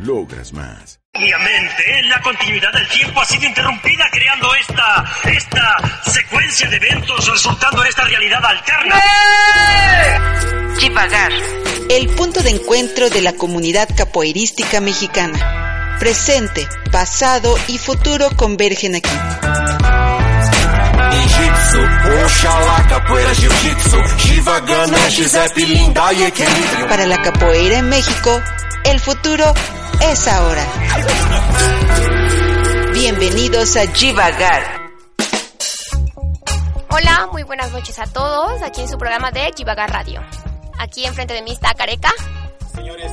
Logras más. Obviamente, la continuidad del tiempo ha sido interrumpida creando esta, esta secuencia de eventos resultando en esta realidad alterna. Chivagar, el punto de encuentro de la comunidad capoeirística mexicana. Presente, pasado y futuro convergen aquí. Para la capoeira en México, el futuro es ahora. Bienvenidos a Jivagar. Hola, muy buenas noches a todos, aquí en su programa de Jivagar Radio. Aquí enfrente de mí está Careca. Señores,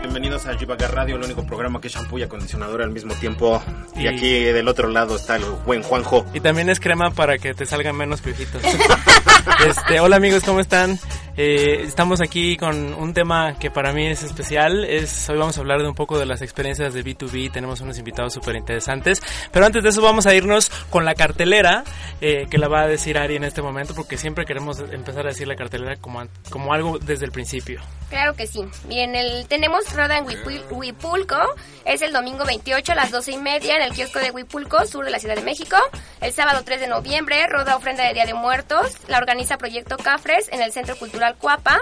bienvenidos a Jivagar Radio, el único programa que es shampoo y acondicionador al mismo tiempo. Y, Y- aquí del otro lado está el buen Juanjo. Y también es crema para que te salgan menos piojitos. este, hola amigos, ¿cómo están? Eh, estamos aquí con un tema que para mí es especial. Es, hoy vamos a hablar de un poco de las experiencias de B2B. Tenemos unos invitados súper interesantes. Pero antes de eso vamos a irnos con la cartelera eh, que la va a decir Ari en este momento porque siempre queremos empezar a decir la cartelera como, como algo desde el principio. Claro que sí. Miren, el, tenemos Roda en Huipul- Huipulco. Es el domingo 28 a las 12 y media en el kiosco de Huipulco, sur de la Ciudad de México. El sábado 3 de noviembre, Roda Ofrenda de Día de Muertos. La organiza Proyecto Cafres en el Centro Cultural Cuapa.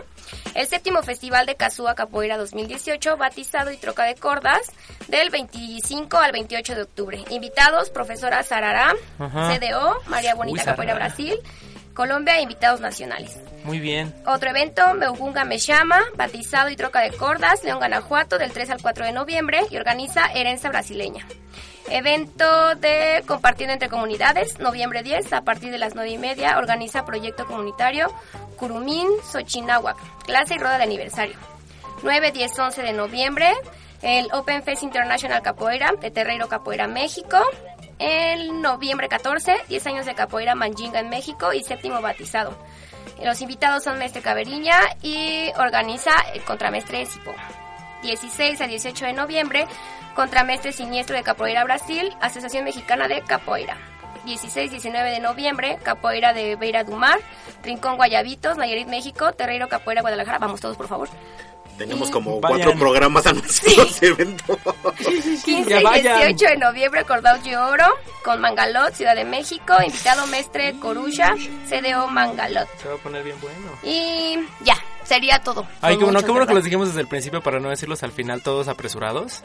El séptimo Festival de Cazúa Capoeira 2018, batizado y troca de cordas, del 25 al 28 de octubre. Invitados, profesora Sarará. CDO, María Bonita Uy, Capoeira. Brasil, Colombia e invitados nacionales. Muy bien. Otro evento, Meugunga Me Llama, batizado y troca de cordas, León Guanajuato, del 3 al 4 de noviembre, y organiza Herencia Brasileña. Evento de Compartiendo entre Comunidades, noviembre 10, a partir de las 9 y media, organiza Proyecto Comunitario Curumín, Xochinahuac, clase y roda de aniversario. 9, 10, 11 de noviembre, el Open Fest International Capoeira de Terreiro Capoeira México. El noviembre 14, 10 años de Capoeira Manjinga en México y séptimo batizado. Los invitados son Mestre Caberiña y organiza el Contramestre Sipo. 16 a 18 de noviembre, Contramestre Siniestro de Capoeira Brasil, Asociación Mexicana de Capoeira. 16-19 de noviembre, Capoeira de Beira do Mar, Rincón Guayabitos, Nayarit, México, Terreiro Capoeira Guadalajara. Vamos todos, por favor. Tenemos como Vayan. cuatro programas anunciados de evento. 15 Ya y vayan. 18 de noviembre, Cordao de Oro, con Mangalot, Ciudad de México, invitado Mestre Corulla, CDO Mangalot. Se va a poner bien bueno. Y ya, sería todo. Ay, qué bueno, qué bueno que los dijimos desde el principio para no decirlos al final todos apresurados.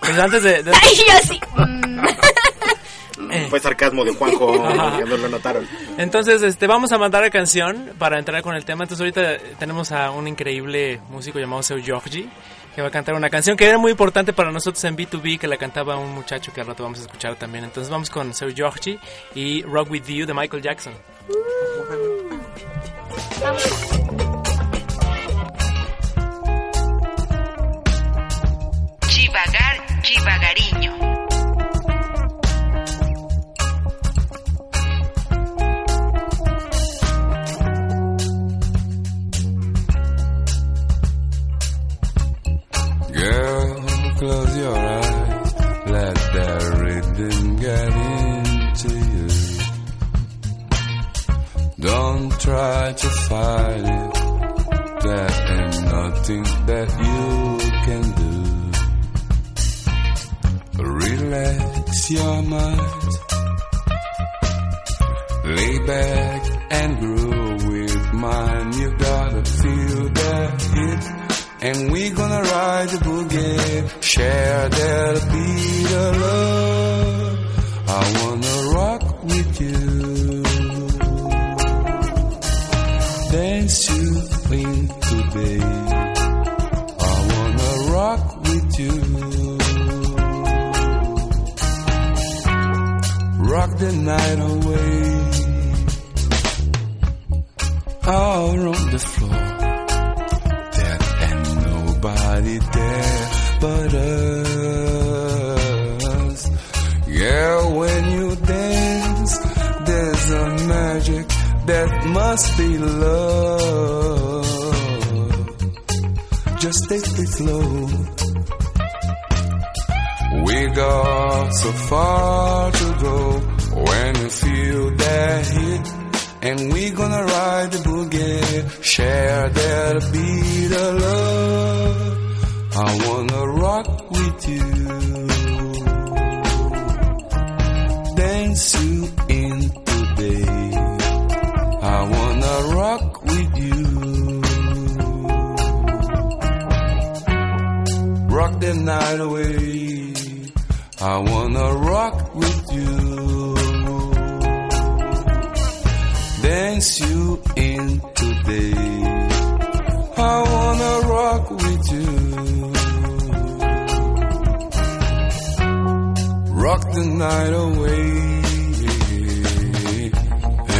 Pues antes de... de- Ay, yo sí. Mm. Fue sarcasmo de Juanjo, ya no lo notaron. Entonces, este, vamos a mandar la canción para entrar con el tema. Entonces, ahorita tenemos a un increíble músico llamado Seu Giorgi que va a cantar una canción que era muy importante para nosotros en B2B, que la cantaba un muchacho que al rato vamos a escuchar también. Entonces, vamos con Seu Giorgi y Rock With You de Michael Jackson. Chivagar, chivagariño. I wanna rock with you, dance you in today. I wanna rock with you. rock the night away.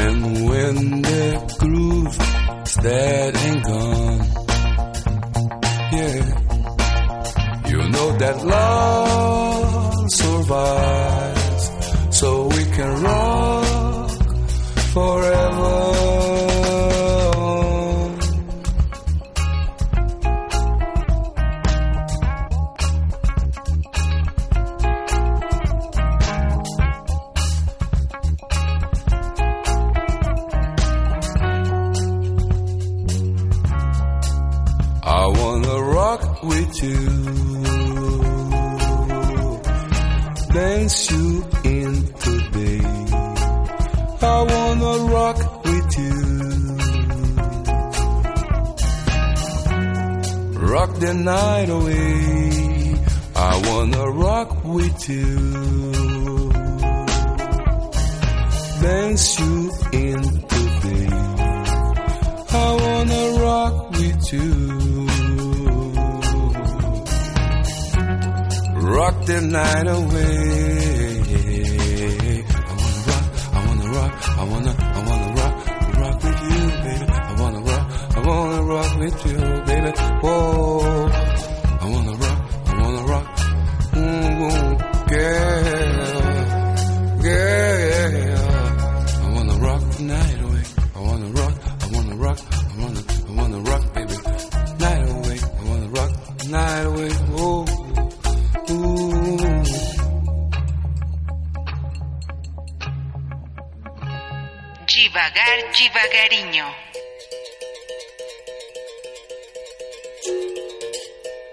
And when the groove is dead and gone, yeah, you know that love heart. highway. Oh, ooh. Devagar, devagarinho.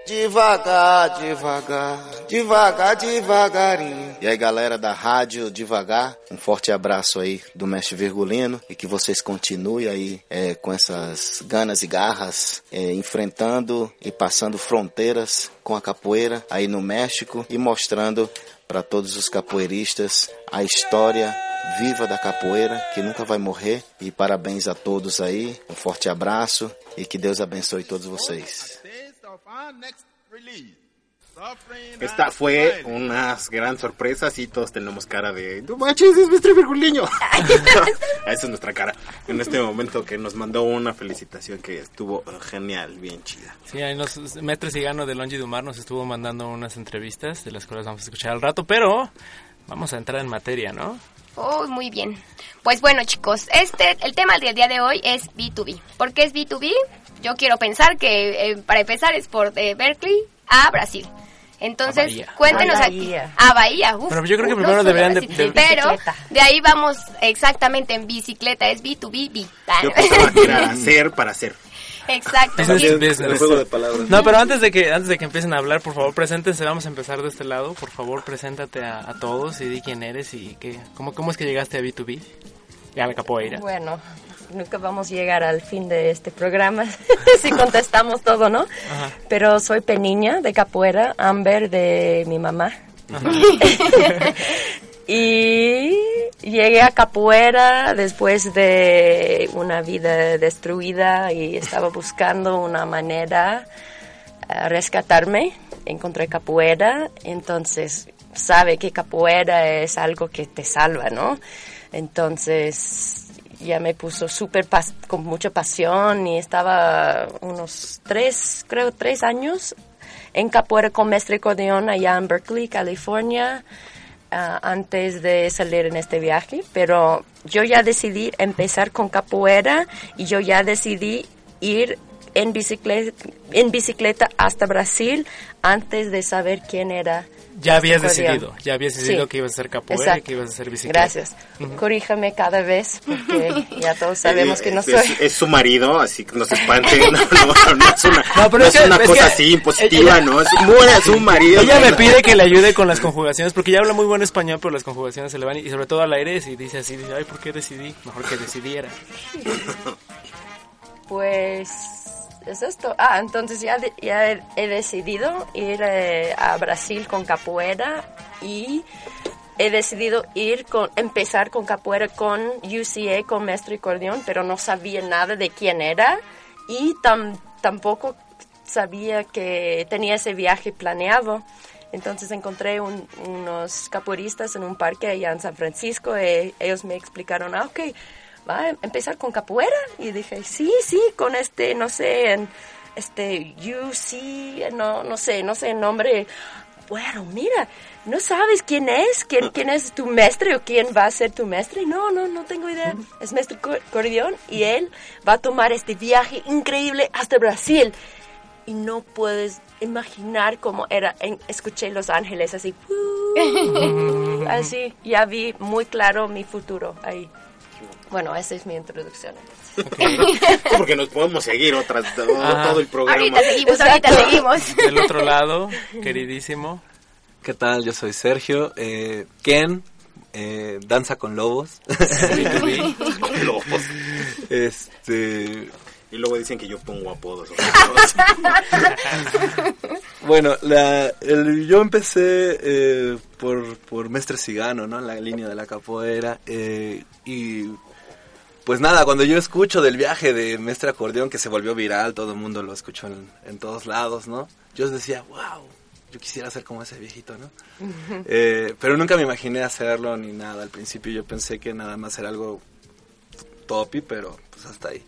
Devagar, devagar, devagar, devagarinho. E aí, galera da Rádio Devagar, um forte abraço aí do Mestre Virgulino e que vocês continuem aí é, com essas ganas e garras, é, enfrentando e passando fronteiras com a capoeira aí no México e mostrando para todos os capoeiristas a história viva da capoeira que nunca vai morrer. E parabéns a todos aí, um forte abraço e que Deus abençoe todos vocês. Esta fue una gran sorpresa, sí, todos tenemos cara de, no manches, es Mestre Virguliño. Esa es nuestra cara en este momento que nos mandó una felicitación que estuvo genial, bien chida. Sí, ahí nos, Metres y Gano de Longi Dumar nos estuvo mandando unas entrevistas de las cuales vamos a escuchar al rato, pero vamos a entrar en materia, ¿no? Oh, muy bien. Pues bueno, chicos, este el tema del día de hoy es B2B. ¿Por qué es B2B? Yo quiero pensar que eh, para empezar es por de Berkeley a Brasil. Entonces, A Bahía. cuéntenos A aquí. Bahía. A Bahía. uf, Pero yo creo que uf, primero deberían de- Pero de ahí vamos exactamente en bicicleta, es B2B. B. Yo pensaba que era hacer para hacer. Exacto. El juego de palabras. No, pero antes de que antes de que empiecen a hablar, por favor, preséntense. Vamos a empezar de este lado. Por favor, preséntate a, a todos y di quién eres y qué, cómo, cómo es que llegaste a B2B y a la capoeira. Bueno, nunca vamos a llegar al fin de este programa si contestamos todo, ¿no? Pero soy Peniña de Capoeira, Amber de mi mamá. y llegué a Capoeira después de una vida destruida y estaba buscando una manera a rescatarme. Encontré capoeira, entonces sabe que capoeira es algo que te salva, ¿no? Entonces ya me puso súper con mucha pasión y estaba unos tres, creo tres años en capoeira con Mestre Cordeón allá en Berkeley, California. ah, antes de salir en este viaje, pero yo ya decidí empezar con capoeira y yo ya decidí ir en bicicleta, en bicicleta hasta Brasil antes de saber quién era. Ya habías decidido, ya habías decidido Sí. que ibas a hacer capoeira y que ibas a hacer bicicleta. Gracias. Corríjame cada vez porque ya todos sabemos que no es, soy. es- es su marido, así que no se espante. No, no, no es una, No, pero no es que- una es cosa que- así impositiva, ella- ¿no? Es un marido. Ella me pide que le ayude con las conjugaciones porque ella habla muy buen español, pero las conjugaciones se le van y sobre todo al aire y dice así, dice, ay, ¿por qué decidí? Mejor que decidiera. Pues es esto. Ah, entonces ya, ya he, decidido ir eh, a Brasil con capoeira y he decidido ir con empezar con capoeira con UCA, con Mestre Cordión, pero no sabía nada de quién era y tam- tampoco sabía que tenía ese viaje planeado. Entonces encontré un- unos capoeiristas en un parque allá en San Francisco y ellos me explicaron, ah, ok, va a empezar con capoeira. Y dije, sí, sí, con este, no sé, en, este, UC, no, no sé, no sé el nombre. Bueno, mira, ¿no sabes quién es? ¿Quién, quién es tu maestre o quién va a ser tu maestre? No, no, no tengo idea. Es maestro Cor- Cordión y él va a tomar este viaje increíble hasta Brasil. Y no puedes imaginar cómo era. En- escuché Los Ángeles así. "Uh", así, ya vi muy claro mi futuro ahí. Bueno, esa es mi introducción. Sí, porque nos podemos seguir otras, todo, el programa. Ahorita seguimos, ahorita seguimos. Del otro lado, queridísimo. ¿Qué tal? Yo soy Sergio. Eh, Ken, eh, danza con lobos. B2B. Lobos. Este, Y luego dicen que yo pongo apodos. bueno, la, el- yo empecé eh, por, por Mestre Cigano, ¿no? En la línea de la capoeira. eh, y pues nada, cuando yo escucho del viaje de Mestre Acordeón que se volvió viral, todo el mundo lo escuchó en, en todos lados, ¿no? Yo decía, wow, yo quisiera ser como ese viejito, ¿no? Eh, pero nunca me imaginé hacerlo ni nada. Al principio yo pensé que nada más era algo topi, pero pues hasta ahí.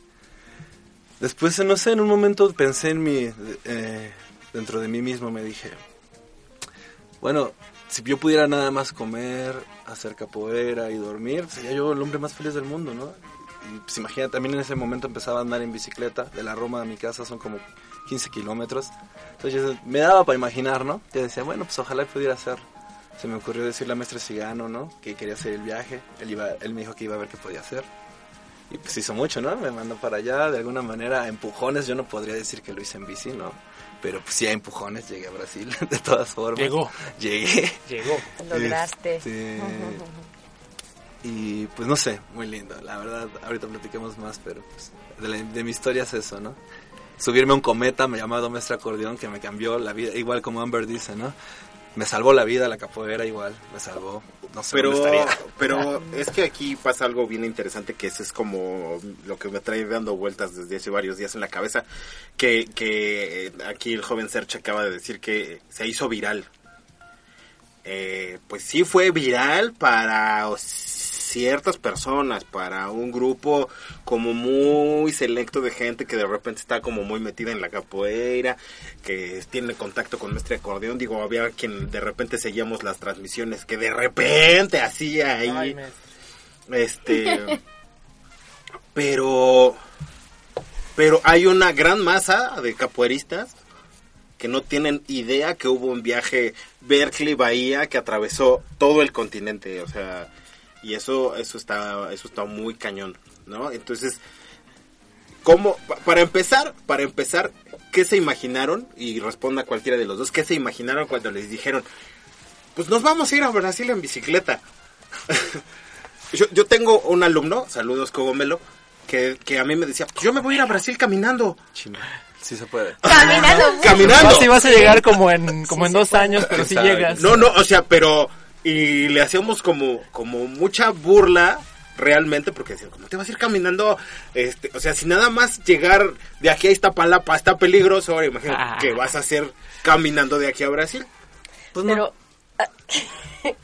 Después, no sé, en un momento pensé en mi, eh, dentro de mí mismo, me dije, bueno, si yo pudiera nada más comer, hacer capoeira y dormir, sería yo el hombre más feliz del mundo, ¿no? Y pues imagina, también en ese momento empezaba a andar en bicicleta, de la Roma a mi casa son como 15 kilómetros. Entonces yo me daba para imaginar, ¿no? Yo decía, bueno, pues ojalá pudiera hacer. Se me ocurrió decirle a Mestre Cigano, ¿no? Que quería hacer el viaje. Él, iba, él me dijo que iba a ver qué podía hacer. Y pues hizo mucho, ¿no? Me mandó para allá, de alguna manera, a empujones. Yo no podría decir que lo hice en bici, ¿no? Pero pues sí, a empujones llegué a Brasil, de todas formas. Llegó. Llegué. Llegó. Lograste. Este, y pues no sé, muy lindo. La verdad, ahorita platiquemos más, pero pues, de, la- de mi historia es eso, ¿no? Subirme a un cometa me llamado Mestre Acordeón que me cambió la vida, igual como Amber dice, ¿no? Me salvó la vida la capoeira igual, me salvó. No sé Pero, dónde estaría. pero es que aquí pasa algo bien interesante que es como lo que me trae dando vueltas desde hace varios días en la cabeza, que, que aquí el joven Serge acaba de decir que se hizo viral. Eh, pues sí fue viral para ciertas personas, para un grupo como muy selecto de gente que de repente está como muy metida en la capoeira, que tiene contacto con nuestro acordeón. Digo, había quien de repente seguíamos las transmisiones que de repente hacía ahí. Ay, Este. pero. Pero hay una gran masa de capoeiristas que no tienen idea que hubo un viaje Berkeley-Bahía que atravesó todo el continente. O sea. Y eso, eso está, eso está muy cañón, ¿no? Entonces. ¿Cómo? Pa- Para empezar, para empezar, ¿qué se imaginaron? Y responda cualquiera de los dos, ¿qué se imaginaron cuando les dijeron, pues nos vamos a ir a Brasil en bicicleta? yo, yo tengo un alumno, saludos Cogomelo, que, que a mí me decía, yo me voy a ir a Brasil caminando. Chino, sí se puede. Caminando. Caminando. Vas y vas a llegar como en, como en dos años, pero si Exacto. llegas. No, no, o sea, pero... Y le hacíamos como, como mucha burla realmente porque decían, ¿cómo te vas a ir caminando? Este, o sea, si nada más llegar de aquí a Iztapalapa está peligroso, ahora imagínate Ah. que vas a hacer caminando de aquí a Brasil. Pues. Pero ah,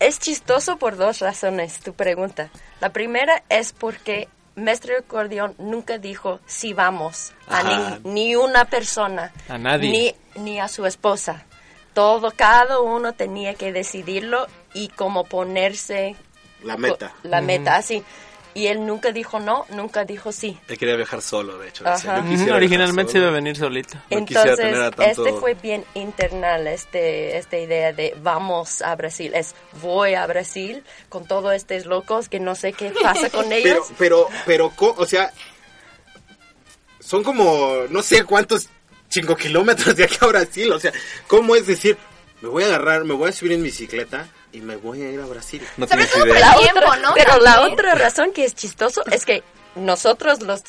es chistoso por dos razones tu pregunta. La primera es porque Mestre Acordeón nunca dijo si vamos a ni, ni una persona. A nadie. Ni, ni a su esposa. Todo, cada uno tenía que decidirlo y como ponerse La meta. la meta, así. Y él nunca dijo no, nunca dijo sí. Él quería viajar solo, de hecho. Ajá. decía, "Yo Ujú, quisiera Originalmente se iba a solo". venir solito. No Entonces, tener a tanto- este fue bien internal, este, esta idea de vamos a Brasil, es voy a Brasil con todos estos locos que no sé qué pasa con Pero, ellos. pero, pero, co- o sea, son como, no sé cuántos, cinco kilómetros de aquí a Brasil. O sea, ¿cómo es decir, me voy a agarrar, me voy a subir en bicicleta y me voy a ir a Brasil? No Sobre tienes todo por idea. el tiempo, ¿no? Pero la También. otra razón que es chistoso es que nosotros los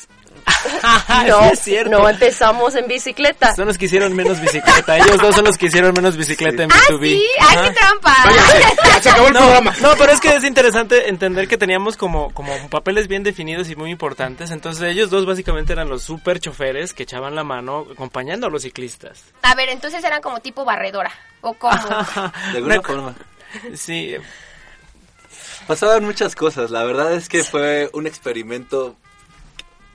Sí, no, es cierto. no empezamos en bicicleta. Son los que hicieron menos bicicleta. Ellos dos son los que hicieron menos bicicleta en Ah, B2B. sí, ay, qué trampa. Se acabó el No, programa. no, pero es que es interesante entender que teníamos como, como papeles bien definidos y muy importantes. Entonces ellos dos básicamente eran los super choferes que echaban la mano acompañando a los ciclistas. A ver, entonces eran como tipo barredora. ¿O cómo? De alguna Una- forma. Sí, Pasaban muchas cosas. La verdad es que fue un experimento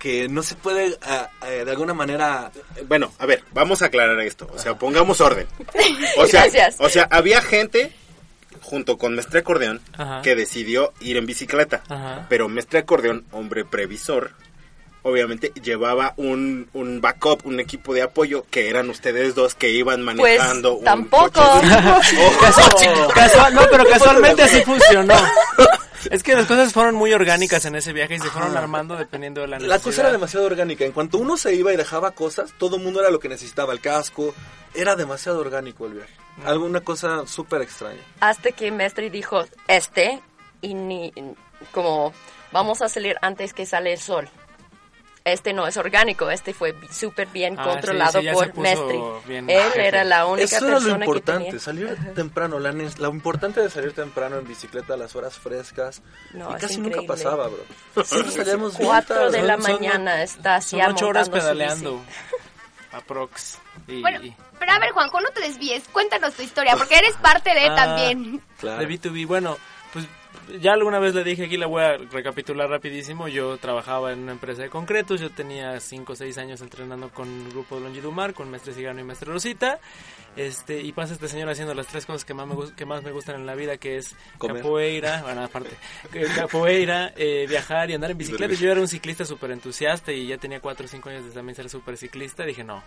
que no se puede, de alguna manera... Bueno, a ver, vamos a aclarar esto. O sea, pongamos orden. O sea, Gracias. o sea había gente junto con Mestre Acordeón Ajá. que decidió ir en bicicleta. Ajá. Pero Mestre Acordeón, hombre previsor, obviamente llevaba un, un backup, un equipo de apoyo que eran ustedes dos que iban Pues manejando un tampoco. coche. Oh, Casual- no, pero casualmente así funcionó. Es que las cosas fueron muy orgánicas en ese viaje y se fueron armando dependiendo de la necesidad. La cosa era demasiado orgánica. En cuanto uno se iba y dejaba cosas, todo el mundo era lo que necesitaba. El casco. Era demasiado orgánico el viaje. Alguna cosa súper extraña. Hasta que Mestre dijo este y ni como vamos a salir antes que sale el sol. Este no es orgánico, este fue súper bien Ah, controlado sí, sí, por bien Él jefe. era la única Eso era persona lo importante, que tenía. salir temprano. La, lo importante de salir temprano en bicicleta a las horas frescas. No, y casi nunca pasaba, bro. Nosotros salíamos bien Cuatro tarde. de la Son- son- mañana está Son ya ocho horas montando su pedaleando. Aprox. Y, Bueno, pero a ver, Juanjo, no te desvíes. Cuéntanos tu historia, porque eres parte de Ah, también. Claro. De B2B, bueno, pues ya alguna vez le dije aquí, la voy a recapitular rapidísimo. Yo trabajaba en una empresa de concretos, yo tenía 5 o 6 años entrenando con el grupo de Longidumar, con Mestre Cigano y Mestre Rosita. Este, y pasa este señor haciendo las tres cosas que más me, que más me gustan en la vida, que es Comer. capoeira, bueno, aparte, que- capoeira, eh, viajar y andar en bicicleta. Yo era un ciclista súper entusiasta y ya tenía 4 o 5 años de también ser súper ciclista. Dije, no,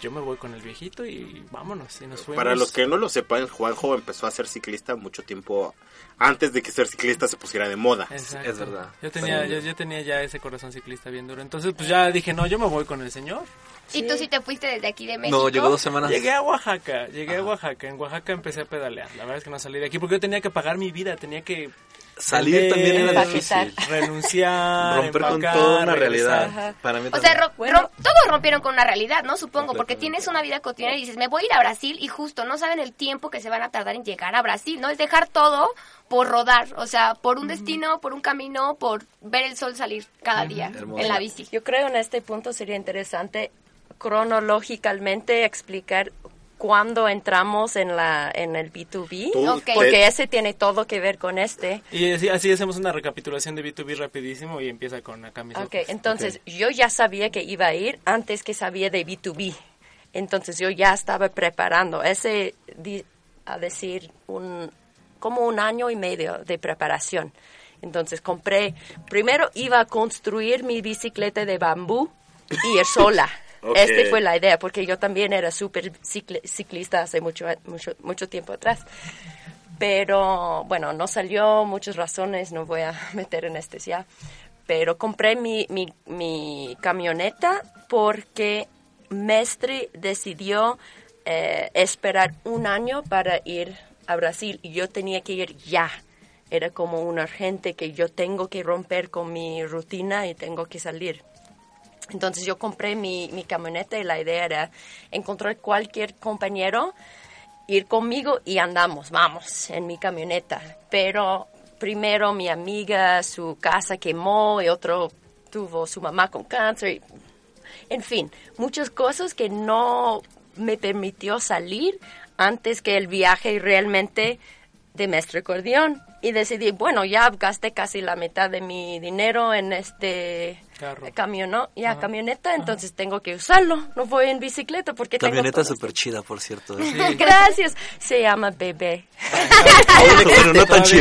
yo me voy con el viejito y vámonos. Y nos fuimos. Para los que no lo sepan, Juanjo empezó a ser ciclista mucho tiempo antes de que ser ciclista se pusiera de moda. Exacto. Es verdad. Yo tenía, yo, yo tenía ya ese corazón ciclista bien duro. Entonces, pues ya dije, no, yo me voy con el señor. ¿Y tú sí te fuiste desde aquí de México? No, llegó dos semanas. Llegué a Oaxaca, llegué a Oaxaca. En Oaxaca empecé a pedalear. La verdad es que no salí de aquí porque yo tenía que pagar mi vida, tenía que Salir vender, también era difícil. renunciar, Romper con toda una regresar. realidad. Para mí O sea, ro- todos rompieron con una realidad, ¿no? Supongo, porque tienes una vida cotidiana y dices, me voy a ir a Brasil y justo no saben el tiempo que se van a tardar en llegar a Brasil, ¿no? Es dejar todo por rodar, o sea, por un destino, por un camino, por ver el sol salir cada día en la bici. Yo creo en este punto sería interesante cronológicamente explicar cuándo entramos en la en el B2B, Tú, Ok. porque ese tiene todo que ver con este. Y así, así hacemos una recapitulación de B2B rapidísimo y empieza con acá mis Ok, entonces yo ya sabía que iba a ir antes que sabía de B2B. Entonces yo ya estaba preparando ese, a decir, un, como un año y medio de preparación. Entonces compré, primero iba a construir mi bicicleta de bambú y ir sola. Esta fue la idea, porque yo también era súper ciclista hace mucho, mucho, mucho tiempo atrás. Pero bueno, no salió, muchas razones, no voy a meter en este ya. Pero compré mi, mi, mi camioneta porque Mestre decidió eh, esperar un año para ir a Brasil y yo tenía que ir ya. Era como un urgente que yo tengo que romper con mi rutina y tengo que salir. Entonces yo compré mi, mi camioneta y la idea era encontrar cualquier compañero, ir conmigo y andamos, vamos, en mi camioneta. Pero primero mi amiga, su casa quemó y otro tuvo su mamá con cáncer. en fin, muchas cosas que no me permitió salir antes que el viaje realmente de maestro acordeón. Y decidí, bueno, ya gasté casi la mitad de mi dinero en este Carro. camiono, ya camioneta, entonces tengo que usarlo. No voy en bicicleta porque Camioneta tengo... súper chida, por cierto. ¿eh? Gracias. Se llama Bebé. Bueno, no tan está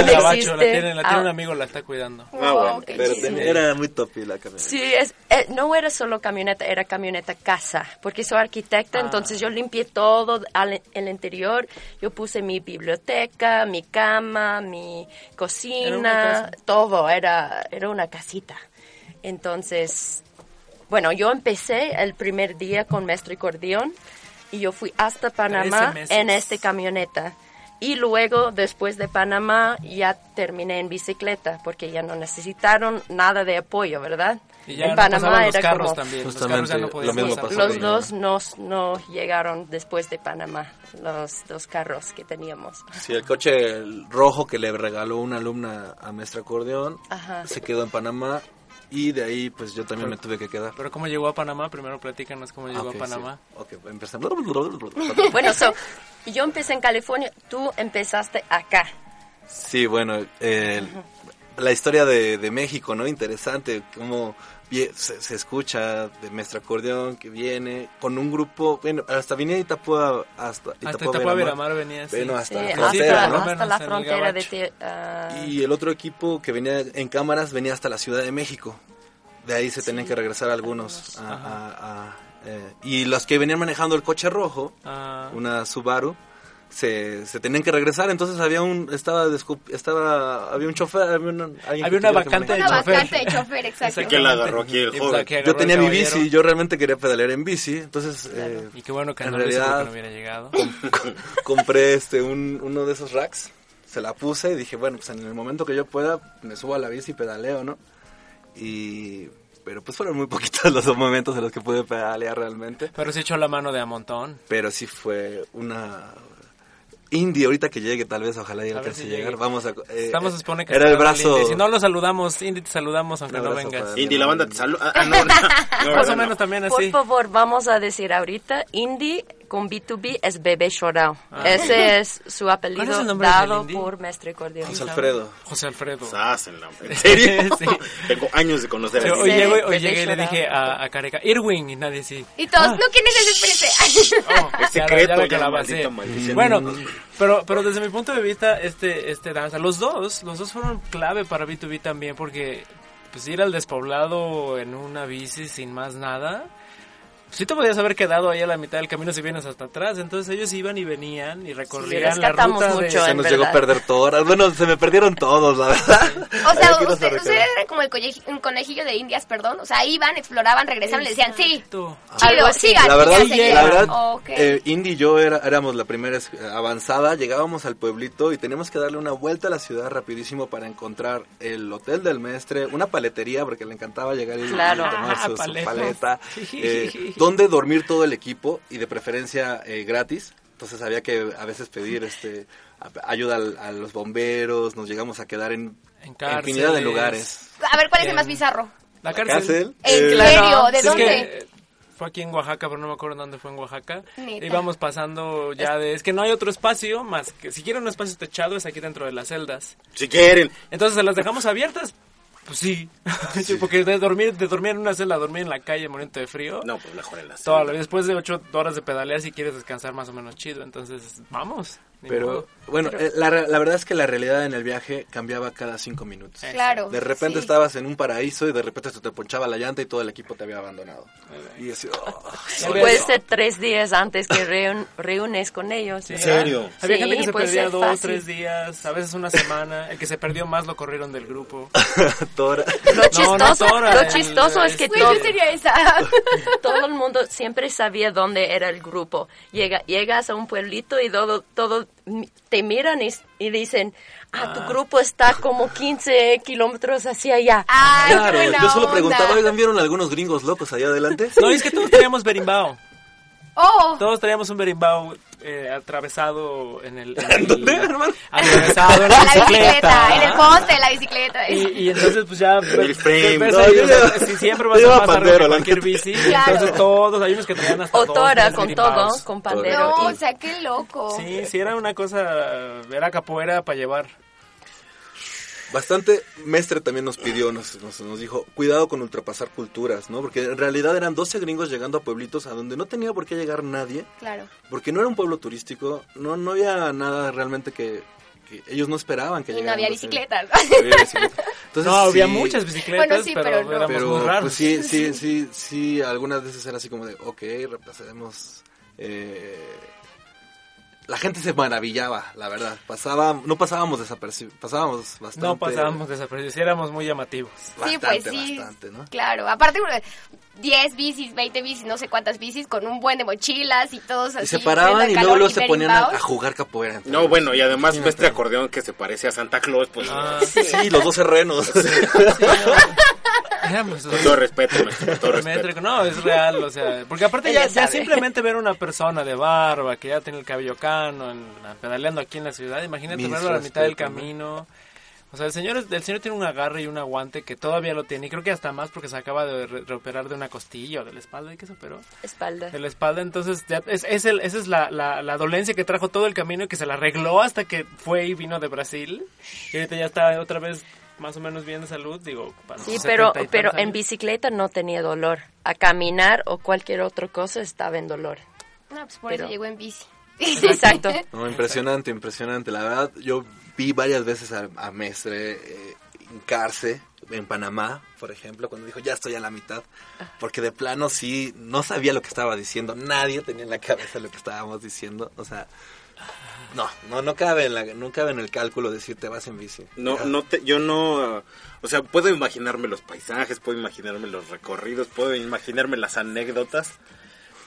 en gabacho, existe. la tiene, la tiene Ah. un amigo, la está cuidando. Ah, bueno. Pero chido. era muy topi la camioneta. Sí, es, eh, no era solo camioneta, era camioneta casa, porque soy arquitecta, entonces yo limpié todo al- el interior, yo puse mi biblioteca, mi cama, mi cocina, todo, era, era una casita. Entonces, bueno, yo empecé el primer día con maestro y acordeón y yo fui hasta Panamá en este camioneta. Y luego, después de Panamá, ya terminé en bicicleta, porque ya no necesitaron nada de apoyo, ¿verdad? Y ya en no Panamá los era carros como... también. Los Justamente, carros ya no lo podían mismo pasar. pasó Los ahí. dos nos, no llegaron después de Panamá, los dos carros que teníamos. Sí, el coche rojo que le regaló una alumna a maestra acordeón Ajá. se quedó en Panamá y de ahí pues yo también me tuve que quedar. Pero ¿cómo llegó a Panamá? Primero platícanos cómo llegó a Panamá. sí. Ok, empezamos. Bueno, so, yo empecé en California, tú empezaste acá. Sí, bueno, eh, la historia de, de México, ¿no? Interesante, cómo vie- se, se escucha de maestra acordeón que viene con un grupo, bueno, hasta venía Itapúa hasta Hasta Itapúa. Miramar venía, sí. Bueno, hasta Sí, la hasta, frontera, ¿no? por lo hasta la frontera de... ah, Y el otro equipo que venía en cámaras venía hasta la Ciudad de México. De ahí se tenían que regresar algunos. a- a- a, eh, y los que venían manejando el coche rojo, Ah. una Subaru, se, se tenían que regresar. Entonces había un estaba estaba había un chofer, había, un- alguien que Había una que vacante de chofer. vacante de chofer, exacto. ¿Quién la agarró aquí, el joven? que Yo tenía mi bici, yo realmente quería pedalear en bici, entonces eh, Y qué bueno que en no realidad no hubiera llegado. com- compré este un, uno de esos racks, se la puse y dije, bueno, pues en el momento que yo pueda me subo a la bici y pedaleo, ¿no? Y pero pues fueron muy poquitos los momentos en los que pude pedalear realmente, Pero se echó la mano de a montón. pero sí fue una indie ahorita que llegue tal vez ojalá ya A alcance si a llegar llegue. vamos a eh, Estamos, supone que era el brazo Indy. Si no lo saludamos, Indy, te saludamos aunque Un no vengas. Indy, la banda te saluda. Ah, no, no, no, Más o menos también Por así. favor, vamos a decir ahorita, Indy con B2B es Bebé Chorao. Ah. Ese es su ¿Cuál apellido es dado por Mestre Acordeón. José Alfredo José Alfredo. En la- ¿En serio? Sí. Tengo años de conocer a Hoy llego, hoy llegué y le dije a, a Careca, Irwin, y nadie sí. Y todos, no, ¿quién es ese? Espérese. Oh, Es secreto, ya ya, maldita. Bueno, pero, pero desde mi punto de vista, este, este danza, los dos, los dos fueron clave para B2B también, porque pues ir al despoblado en una bici sin más nada, sí te podías haber quedado ahí a la mitad del camino si vienes hasta atrás, entonces ellos iban y venían y recorrían la rescatamos ruta de- se nos llegó a perder todo horas bueno se me perdieron todos la verdad. O sea, nos usted, usted era como el conejillo de indias, perdón. O sea, iban, exploraban, regresaban, le decían, sí, Tú. Algo chido, sigan. La verdad, la verdad Ok. eh, Indy y yo era- éramos la primera es- avanzada, llegábamos al pueblito y teníamos que darle una vuelta a la ciudad rapidísimo para encontrar el hotel del maestre, una paletería porque le encantaba llegar y, tomar su, su Paleta. paleta, eh, donde dormir todo el equipo y de preferencia eh, gratis. Entonces había que a veces pedir este a- ayuda al- a, los bomberos, nos llegamos a quedar en, En infinidad de lugares. A ver, ¿cuál es el más bizarro? La La cárcel. cárcel. ¿En eh, serio? ¿De Sí, es dónde? que, fue aquí en Oaxaca, pero no me acuerdo dónde fue en Oaxaca. Neta. Íbamos pasando ya de... Es que no hay otro espacio más que... Si quieren un espacio techado es aquí dentro de las celdas. Si quieren. Entonces, ¿se las dejamos abiertas? Pues sí. Sí, porque de dormir, de dormir en una celda, dormir en la calle, muriendo de frío... No, pues mejor en la Toda la- después de ocho horas de pedalear, si quieres descansar más o menos chido. Entonces, vamos. Pero modo. Bueno, eh, la, re- la verdad es que la realidad en el viaje cambiaba cada cinco minutos. Claro. De repente sí. estabas en un paraíso y de repente se te ponchaba la llanta y todo el equipo te había abandonado. Y así, oh, Puede ser tres días antes que reun- reúnes con ellos. ¿En serio? Había Sí, gente que se perdía dos, fácil. tres días, a veces una semana. El que se perdió más lo corrieron del grupo. Tora. Lo No, no chistoso, Tora, lo el- chistoso es que todo, yo sería esa. todo el mundo siempre sabía dónde era el grupo. Llega, llegas a un pueblito y todo, todo te miran y, y dicen, ah, tu grupo está como 15 kilómetros hacia allá. Claro, yo solo onda. preguntaba, oigan, ¿vieron algunos gringos locos allá adelante? No, es que todos teníamos berimbao. ¡Oh! Todos traíamos un berimbau eh, atravesado en el... ¿En dónde, hermano? Atravesado en la En la bicicleta, en el poste de la bicicleta. Y, y entonces pues ya El frame. ves No, yo o sea, ya- si siempre vas yo a que la cualquier bici Claro. entonces todos hay unos que traían hasta O dos, con todo, con pandero. No, y- o sea, qué loco. sí sí era una cosa era capoeira para llevar Bastante Mestre también nos pidió, nos, nos, nos dijo, cuidado con ultrapasar culturas, ¿no? Porque en realidad eran 12 gringos llegando a pueblitos a donde no tenía por qué llegar nadie, Claro. porque no era un pueblo turístico, no, no había nada realmente que, que ellos no esperaban que Y no llegaran. había 12. bicicletas. No había. Entonces, no había sí, muchas bicicletas Bueno, sí, pero, pero no. Pero muy raros pues sí, sí, sí, sí, algunas veces era así como de, ok, repasaremos... Eh, la gente se maravillaba, la verdad. Pasaba, no pasábamos desapercibidos, pasábamos bastante. no pasábamos desapercibidos sí éramos muy llamativos Sí, pues sí. bastante, ¿no? Claro, aparte uno- 10 bicis, 20 bicis, no sé cuántas bicis, con un buen de mochilas y todos así. Y se paraban y luego, luego se ponían a, jugar capoeira. No, bueno, y además Imagínate. este acordeón que se parece a Santa Claus, pues Ah, Sí, los dos herrenos. éramos con todo respeto, maestro, con todo respeto. No, es real, o sea, porque aparte ya, ya simplemente ver una persona de barba que ya tiene el cabello cano, en- pedaleando aquí en la ciudad, imagínate Mis verlo a la mitad del camino. O sea, el señor, es- el señor tiene un agarre y un aguante que todavía lo tiene, y creo que hasta más porque se acaba de re- reoperar de una costilla o de la espalda, ¿y qué se operó? Espalda. De la espalda, entonces ya es, es el, esa es la, la, la dolencia que trajo todo el camino y que se la arregló hasta que fue y vino de Brasil. Y ahorita ya está otra vez más o menos bien de salud, digo. para Sí, pero, 70 y pero en bicicleta no tenía dolor. A caminar o cualquier otra cosa estaba en dolor. No, pues por Pero- eso llegó en bici. Exacto. No, impresionante, impresionante. La verdad, yo vi varias veces a, a Mestre eh, hincarse en Panamá, por ejemplo, cuando dijo, ya estoy a la mitad. Porque de plano sí, no sabía lo que estaba diciendo. Nadie tenía en la cabeza lo que estábamos diciendo. O sea, no, no, no cabe en, la, no cabe en el cálculo decir te vas en bici. No, no te, yo no, o sea, puedo imaginarme los paisajes, puedo imaginarme los recorridos, puedo imaginarme las anécdotas,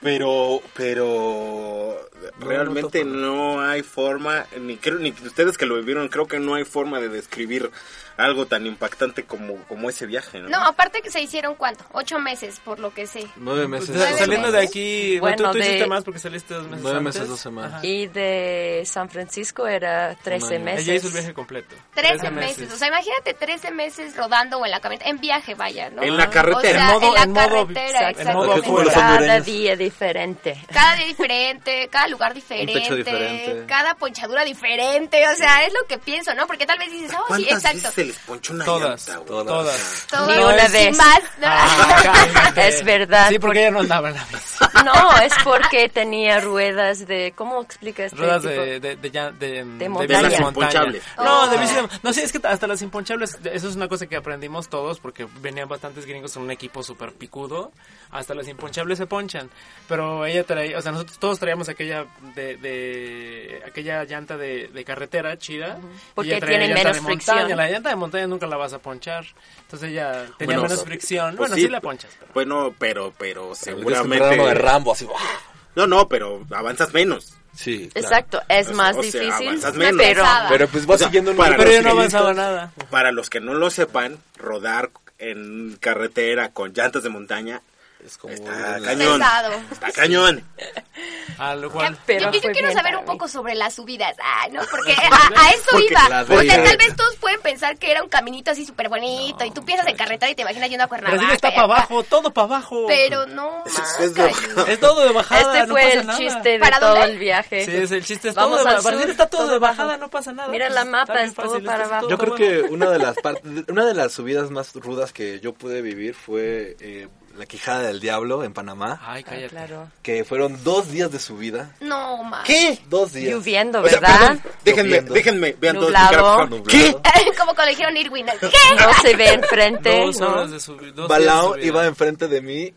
pero, pero No, realmente no no, hay forma, ni creo, ni ustedes que lo vivieron, creo que no hay forma de describir algo tan impactante como, como ese viaje, ¿no? No, aparte que se hicieron cuánto, ocho meses, por lo que sé. Nueve meses. Pues, Nueve saliendo de aquí, Bueno, bueno, tú, tú de- hiciste más porque saliste dos meses Nueve antes. meses, dos semanas. Ajá. Y de San Francisco era 13 año. meses. Ella hizo el viaje completo. 13 meses. O sea, imagínate 13 meses rodando o en la camioneta, en viaje, vaya, ¿no? En la O carretera. sea, En modo- en la en modo- carretera, exacto, en modo exactamente. Como los Cada día diferente. Cada día diferente, cada lugar diferente, diferente. cada ponchadura diferente, o sea, es lo que pienso, ¿no? Porque tal vez dices, oh, sí, ¿Cuántas exacto. veces se les ponchó una Todas, llanta, güey? todas. todas. Ni una vez. más, ¿no? Ah. Es verdad, Sí, porque ella no andaba en la bici. No, es porque tenía ruedas de... ¿Cómo explica este Ruedas tipo? de, de, de, ya- de, de montaña. bici Las imponchables. No, de Oh. bici de- No, sí, es que hasta las imponchables, eso es una cosa que aprendimos todos porque venían bastantes gringos en un equipo súper picudo. Hasta las imponchables se ponchan. Pero ella traía, o sea, nosotros todos traíamos aquella de, de aquella llanta de, de carretera chida. Porque tiene menos de montaña. fricción. La llanta de montaña nunca la vas a ponchar. Entonces ella tenía Bueno, menos o sea, fricción. pues bueno, sí, sí, la ponchas. pero- Bueno, pero, pero uno de seguramente... Rambo, así. No, no, pero avanzas menos. Sí, claro. Exacto, es O sea, más o sea, difícil, avanzas pero... menos. Pero pues vas O sea, siguiendo un para Pero yo no avanzaba nada. Para los que no lo sepan, rodar en carretera con llantas de montaña Es como está una- cañón. Pesado. Está cañón. A lo cual... Pero yo, yo quiero saber un poco sobre las subidas. Ay, no, porque a, a eso Porque iba. O sea, tal vez todos pueden pensar que era un caminito así súper bonito y tú piensas en carretera y te imaginas yendo a Cuernavaca. Brasil está para abajo, todo para abajo. Pero no, Es- es de. Es todo de bajada, Este no fue pasa el nada. chiste de ¿Para todo dónde? el viaje. Sí, es el chiste. Es Vamos todo de Brasil sur, está todo, todo de bajada, bajo. no pasa nada. Mira pues, la mapa, es todo para abajo. Yo creo que una de las partes, una de las subidas más rudas que yo pude vivir fue eh, la Quijada del Diablo en Panamá, Ay, Ah, cállate. claro. que fueron dos días de subida. No, más. ¿Qué? Dos días. Lloviendo, O sea, ¿verdad? perdón, déjenme, Lloviendo. déjenme, vean Nublado. Nublado. Como cuando dijeron Irwin. ¿Qué? No se ve enfrente, Dos ¿no? horas de subida. dos días de Balao subida. iba enfrente de mí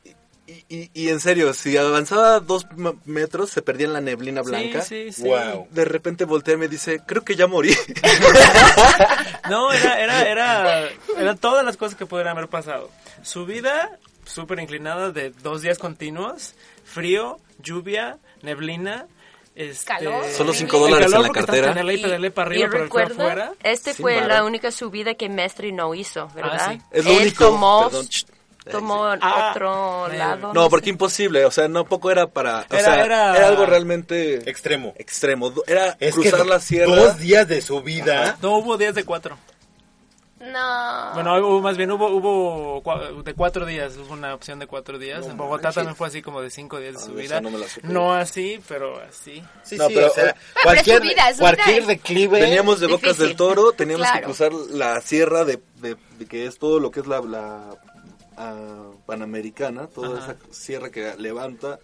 y, y- y en serio, si avanzaba dos metros se perdía en la neblina blanca. Sí, sí, sí. Wow. De repente voltea y me dice, creo que ya morí. No, era, era, era, eran todas las cosas que podrían haber pasado. Subida súper inclinada de dos días continuos, frío, lluvia, neblina, este... Calor. Solo cinco el dólares en la cartera. Y para arriba, recuerda, este fue la única subida que Mestre no hizo, ¿verdad? sí. Es lo Él único. tomó tomó Ah, otro lado. No, porque imposible, o sea, no poco era para, o Era- sea, era- era, algo realmente Extremo. extremo. Era Es cruzar que la sierra. dos días de su vida. No, hubo días de cuatro. No. Bueno, hubo, más bien hubo, hubo cua- de cuatro días, hubo una opción de cuatro días. en Bogotá manches. también fue así como de cinco días de Ah, su esa vida. no así, pero así. Sí, No, sí, pero, o sea, pero cualquier, cualquier declive. Veníamos de Bocas Difícil. del Toro, teníamos Claro. que cruzar la sierra de, de- de que es todo lo que es la, la ah, Panamericana, toda Ajá. esa sierra que levanta,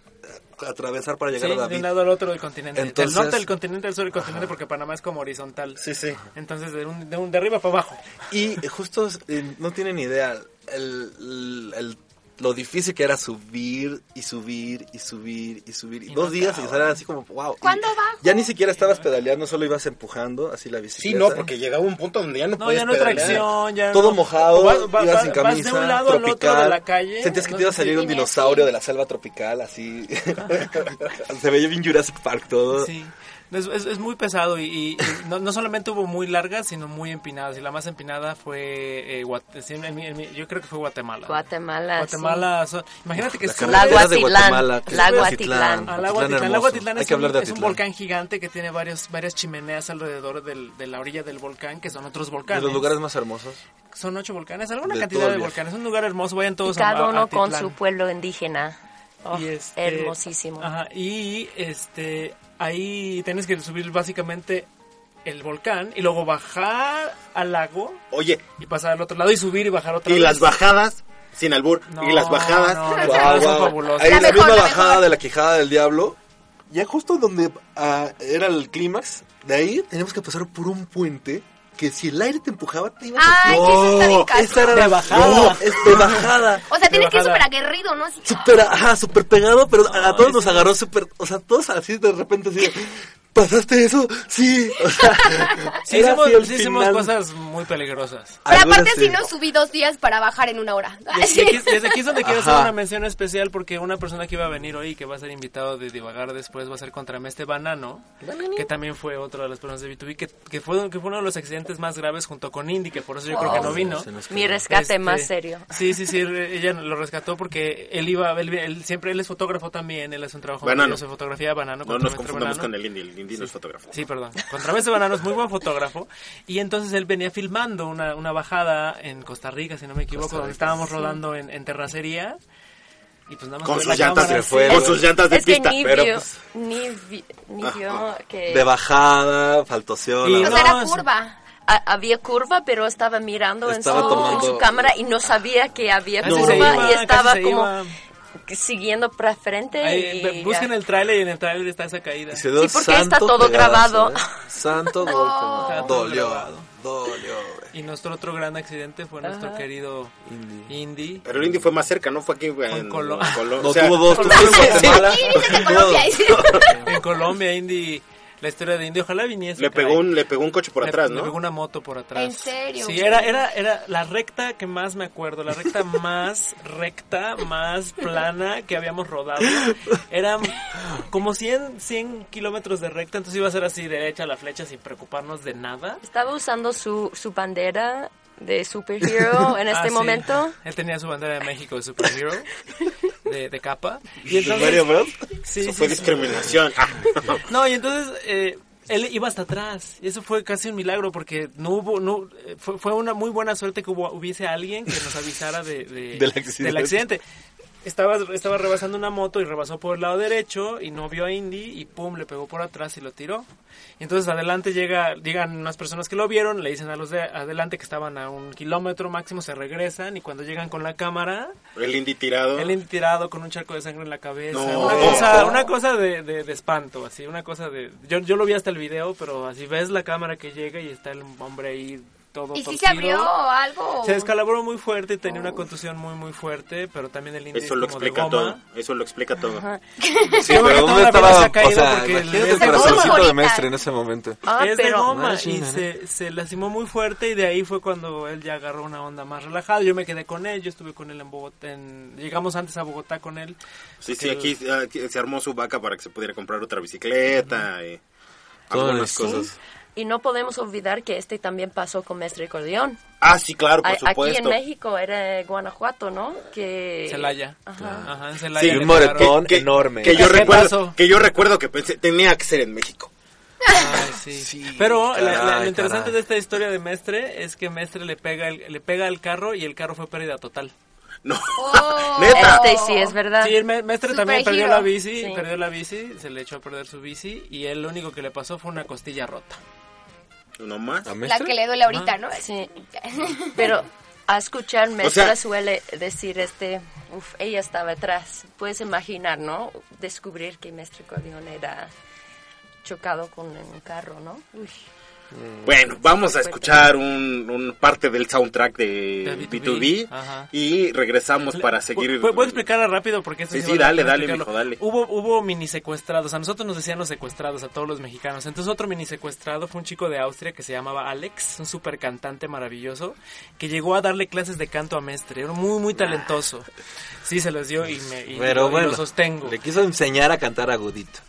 atravesar para Sí, llegar a de David. un lado al otro del continente. Entonces- del norte del continente al sur del continente, porque Panamá es como horizontal. Sí, sí. Entonces, de, un, de, un- de arriba para abajo. Y justo eh, no tienen idea el, el- el- lo difícil que era subir y subir y subir y subir. Y, Y dos no días y acaba. era así como, wow. ¿Cuándo Y bajo? Ya ni siquiera estabas pedaleando, solo ibas empujando así la Sí, bicicleta. no, porque llegaba un punto donde ya no, No, puedes ya no pedalear. tracción, ya Todo no- mojado, vas- ibas va- sin vas camisa, de un lado al tropical. otro de la calle. Sentías que no te iba a salir si- un dinosaurio de la selva tropical, así. Se veía bien Jurassic Park todo. Sí, es, es- es muy pesado y, y- y no, no solamente hubo muy largas, sino muy empinadas. Y la más empinada fue, eh, Guat- sí, en mi- en mi- yo creo que fue Guatemala. Guatemala. Guatemala, son- imagínate que La de es Atitlán. al Atitlán agua Atitlán. El hermoso. agua Atitlán Hay es, que hablar un, de es un volcán gigante que tiene varios, varias chimeneas alrededor del- de la orilla del volcán, que son otros De volcanes. los lugares más hermosos. Son ocho volcanes, alguna de cantidad de volcanes. Es un lugar hermoso, vayan Y todos a- cada a uno con su pueblo indígena. Oh, Y este, hermosísimo. Ajá, y este ahí tienes que subir básicamente el volcán y luego bajar al lago Oye, y pasar al otro lado y subir y bajar otra y vez. las bajadas, sin albur, No, y las bajadas. no, son fabulosas. Ahí La la, mejor, misma la bajada de la quijada del diablo. Ya justo donde ah, era el clímax, de ahí teníamos que pasar por un puente que si el aire te empujaba te ibas a... Ay, que eso está bien caro. esa era De la bajada. No, es de bajada. O sea, tiene que ir súper aguerrido, ¿no? Así- Súper, ajá, súper pegado, pero a, a todos nos agarró súper, o sea, todos así de repente así, ¿pasaste eso? Sí, o sea, Sí, hicimos, sí hicimos cosas muy peligrosas. Pero Algunas aparte sí. así no subí dos días para bajar en una hora. Y aquí, aquí- desde aquí es donde quiero hacer Ajá. una mención especial porque una persona que iba a venir hoy, que va a ser invitado de divagar después, va a ser contra este Banano, que también fue otra de las personas de B2B, que, que, fue, que fue uno de los accidentes más graves junto con Indy, que por eso yo creo que no vino. Se nos Mi rescate Este, más serio. Sí, sí, sí, ella lo rescató porque él iba, él, él siempre, él es fotógrafo también, él hace un trabajo Banano. de fotografía, Banano. No nos confundamos Banano. con el indie, el indie no es fotógrafo. Sí, perdón. Contramestre Banano es muy buen fotógrafo. Y entonces él venía filmando una, una bajada en Costa Rica, si no me equivoco, donde estábamos rodando en, en terracería. Y pues nada más Con sus la llantas cámara se fue, así. Con sus llantas de Es que pista. ni pero, vio, pues- ni, vi- ni vio que... De bajada, faltoció. Y no, era sí. curva. Ha- había curva, pero estaba mirando en, su, tomando- en su cámara y no sabía que había Casi curva iba, y estaba como iba. Siguiendo para frente. Ahí, y busquen ya. el tráiler y en el tráiler está esa caída. Sí, porque está santo todo pedazo, grabado. ¿eh? Santo. Está todo Dolió, grabado. dolió. Y nuestro otro gran accidente fue nuestro Ajá. querido Indie. Indy. Pero el indie fue más cerca, ¿no? Fue aquí güey, en Colo- Colo- No, o sea, tuvo dos, tuvo Colombia. en Guatemala. Sí, Colombia. en Colombia, Indy. La historia de Indy. Ojalá viniese. Le pegó un, le pegó un coche por Le- atrás, le ¿no? pegó una moto por atrás. ¿En serio? Sí, era, era, era la recta que más me acuerdo, la recta más recta, más plana que habíamos rodado. Eran como 100, 100 kilómetros de recta, entonces iba a ser así derecha a la flecha sin preocuparnos de nada. Estaba usando su, su bandera de superhero en Ah, este sí. momento. Él tenía su bandera de México de superhero, de, de capa. Y ¿De Mario Bros? sí, Eso sí, fue sí. discriminación. Ah. No, y entonces eh, él iba hasta atrás. Y eso fue casi un milagro porque no hubo, no, eh, fue, fue una muy buena suerte que hubo, hubiese alguien que nos avisara de, de- Del accidente. del accidente. Estaba, estaba rebasando una moto y rebasó por el lado derecho y no vio a Indy y pum, le pegó por atrás y lo tiró. Entonces adelante llega, llegan unas personas que lo vieron, le dicen a los de adelante que estaban a un kilómetro máximo, se regresan y cuando llegan con la cámara, El indie tirado. él Indy tirado con un charco de sangre en la cabeza. No. Una cosa, una cosa de, de- de espanto, así, una cosa de... Yo, yo lo vi hasta el video, pero así ves la cámara que llega y está el hombre ahí todo ¿Y si torcido. se abrió algo? Se descalabró muy fuerte y tenía una contusión muy, muy fuerte, pero también el Indy Eso es lo como de explica goma. todo. Eso lo explica todo. Sí, pero que ¿dónde toda la vida estaba? se ha caído O sea, porque el- imagínate es el de corazoncito goma. de Mestre en ese momento. Ah, es de pero goma Madre y china, ¿no? se, se lastimó muy fuerte y de ahí fue cuando él ya agarró una onda más relajada. Yo me quedé con él, yo estuve con él en Bogotá, en- llegamos antes a Bogotá con él. Sí, sí, aquí, aquí se armó su vaca para que se pudiera comprar otra bicicleta y Todo algunas eso. cosas. Y no podemos olvidar que este también pasó con Mestre Corleón. Ah, sí, claro, por A- Aquí supuesto. en México era Guanajuato, ¿no? Que... Celaya. Ajá. Ajá, en Celaya. Sí, un moretón que, enorme. Que yo, recuerdo, que yo recuerdo que pensé, tenía que ser en México. Ay, sí. Pero la- la- caray, lo interesante caray. de esta historia de Mestre es que Mestre le pega, el, le pega al carro y el carro fue pérdida total. No. Oh. Neta. Este sí es verdad. Sí, el me- Mestre Super también perdió hero. la bici, Sí. perdió la bici, se le echó a perder su bici y él lo único que le pasó fue una costilla rota. ¿No más? ¿A La que le duele ahorita, ¿no? Sí. Pero a escuchar Mestra sea- suele decir este, uf, ella estaba atrás. Puedes imaginar, ¿no? Descubrir que Mestre Corleón era chocado con un carro, ¿no? Uy. Bueno, vamos a escuchar un, un parte del soundtrack de De B2B, B2B, ajá. y regresamos para seguir. ¿Puedo, explicarla rápido? Porque esto Sí, sí dale, dale, mijo, dale. Hubo, hubo mini secuestrados. A nosotros nos decían los secuestrados, a todos los mexicanos. Entonces otro mini secuestrado fue un chico de Austria que se llamaba Alex, un super cantante maravilloso, que llegó a darle clases de canto a Mestre. Era muy, muy talentoso. Sí, se los dio y, me, y Pero lo, y bueno, lo sostengo. le quiso enseñar a cantar agudito.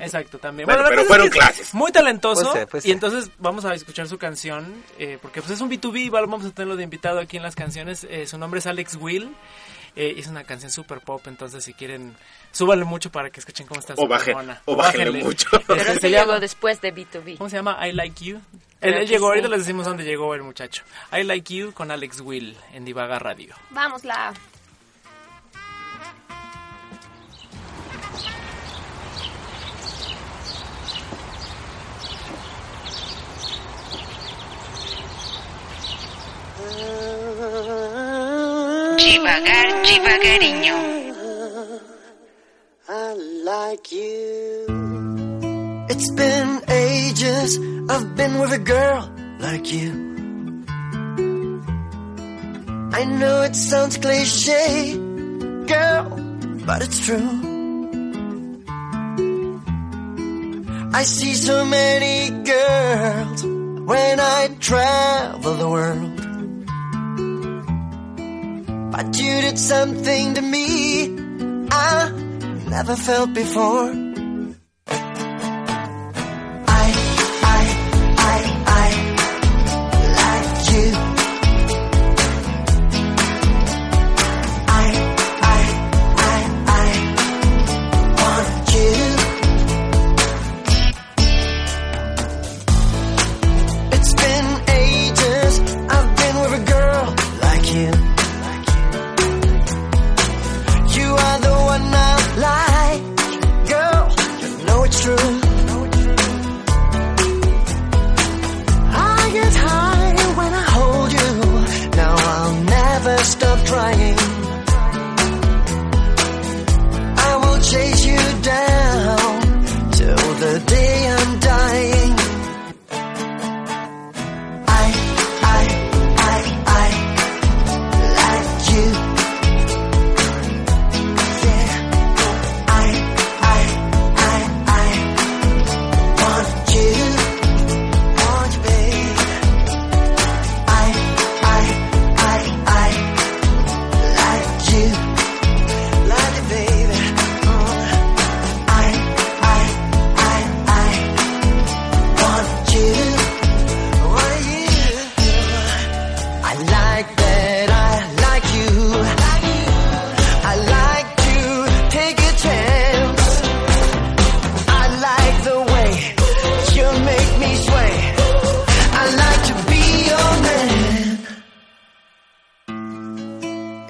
Exacto, también. Bueno, pero fueron es que es clases. Muy talentoso. Pues pues Y entonces vamos a escuchar su canción, eh, porque pues es un B2B, igual vamos a tenerlo de invitado aquí en las canciones. Eh, su nombre es Alex Will. eh, y es una canción super pop, entonces si quieren, súbanle mucho para que escuchen cómo está O su baje- o bájenle mucho. Pero Este, sí se llegó llama- después de B2B. ¿Cómo se llama? I Like You. Él, llegó, sí. ahorita les decimos dónde llegó el muchacho. I Like You con Alex Will en Divaga Radio. Vamos, la. Divagar, divagariño. I like you. It's been ages I've been with a girl like you. I know it sounds cliche, girl, but it's true. I see so many girls when I travel the world. But you did something to me I never felt before.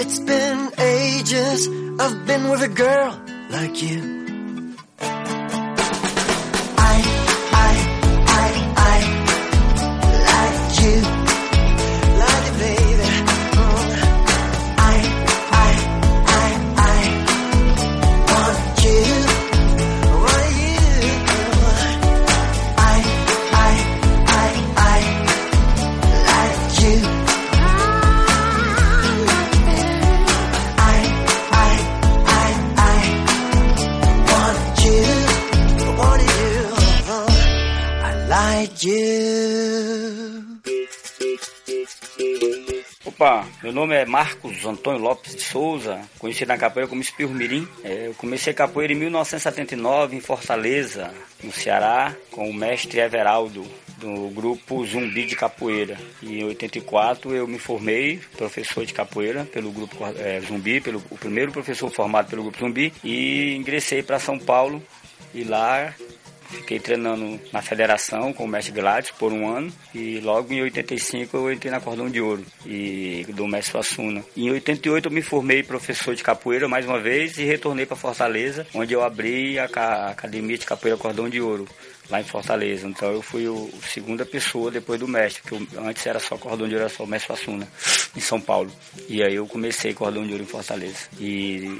It's been ages I've been with a girl like you. Opa, meu nome é Marcos Antônio Lopes de Souza, conhecido na capoeira como Espirro Mirim. É, eu comecei capoeira em 1979 em Fortaleza, no Ceará, com o mestre Everaldo, do grupo Zumbi de Capoeira. E em 84 eu me formei professor de capoeira pelo grupo é, Zumbi, pelo, o primeiro professor formado pelo grupo Zumbi, e ingressei para São Paulo e lá Fiquei treinando na federação com o mestre Gladys por um ano e logo em 85 eu entrei na Cordão de Ouro e do mestre Suassuna. Em 88 eu me formei professor de capoeira mais uma vez e retornei para Fortaleza, onde eu abri a, a Academia de Capoeira Cordão de Ouro lá em Fortaleza. Então eu fui o, o segunda pessoa depois do mestre, que antes era só cordão de ouro, era só o mestre Suassuna, em São Paulo. E aí eu comecei cordão de ouro em Fortaleza. E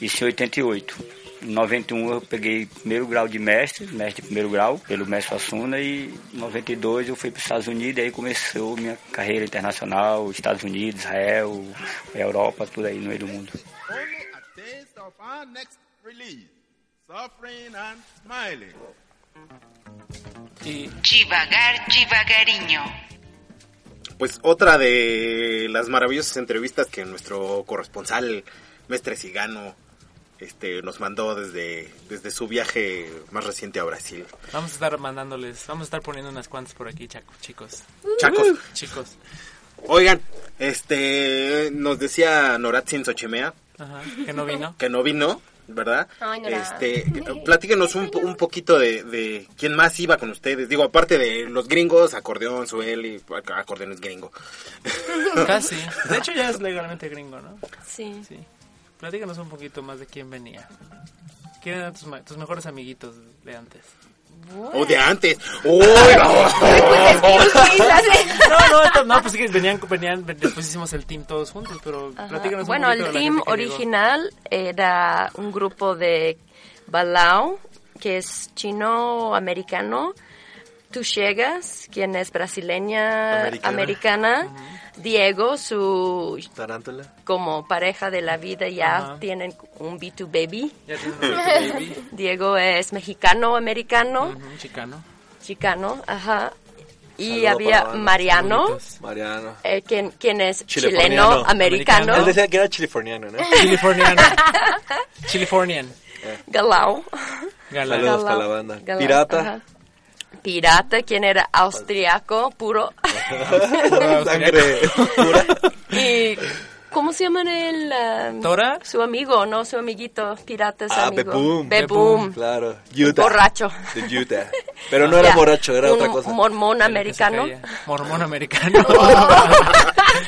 isso em 88. Em 91 eu peguei primeiro grau de mestre, mestre de primeiro grau, pelo mestre Assuna, e em 92 eu fui para os Estados Unidos, e aí começou minha carreira internacional, Estados Unidos, Israel, Europa, tudo aí no meio do mundo. Devagar, devagarinho. Pues otra de las maravillosas entrevistas que nuestro corresponsal, Mestre Cigano, este, nos mandó desde, desde su viaje más reciente a Brasil. Vamos a estar mandándoles, vamos a estar poniendo unas cuantas por aquí, chaco, chicos. Chacos. Chicos. Oigan, este, nos decía Noratzin Xochimea. Ajá, que no vino. Que no vino, ¿verdad? Ay, no este, platíquenos un, un poquito de, de, quién más iba con ustedes. Digo, aparte de los gringos, acordeón, suel y acordeón es gringo. Casi. De hecho ya es legalmente gringo, ¿no? Sí. Sí. Platícanos un poquito más de quién venía. ¿Quién eran tus, tus mejores amiguitos de antes? O de antes. ¡Uy! no, no, no, pues sí que venían, venían, después hicimos el team todos juntos, pero platícanos Bueno, un el team original era un grupo de Balao, que es chino-americano, Tú llegas, quien es brasileña, Americana. americana, Diego, su Tarántula. como pareja de la vida ya Ajá. tienen un B2 baby. Ya tienen un B2 baby. Diego es mexicano, americano, Ujú, chicano. chicano, ajá. Y Saludo había Mariano, Mariano. eh, quien, quien es Chiliforniano. chileno, americano, Él decía que era chiliforniano, ¿no? Californiano. Californian. Galao. Galán. Saludos Galán. para la banda. Galán, Pirata. ajá. Pirata, quien era austriaco, puro. Sangre pura. y, ¿cómo se llaman el? ¿Tora? Su amigo, no su amiguito, pirata es Ah, amigo. Beboom. Beboom. Claro. Utah. Borracho. De Utah. Pero no era borracho, era un otra cosa. mormón americano. Mormón americano.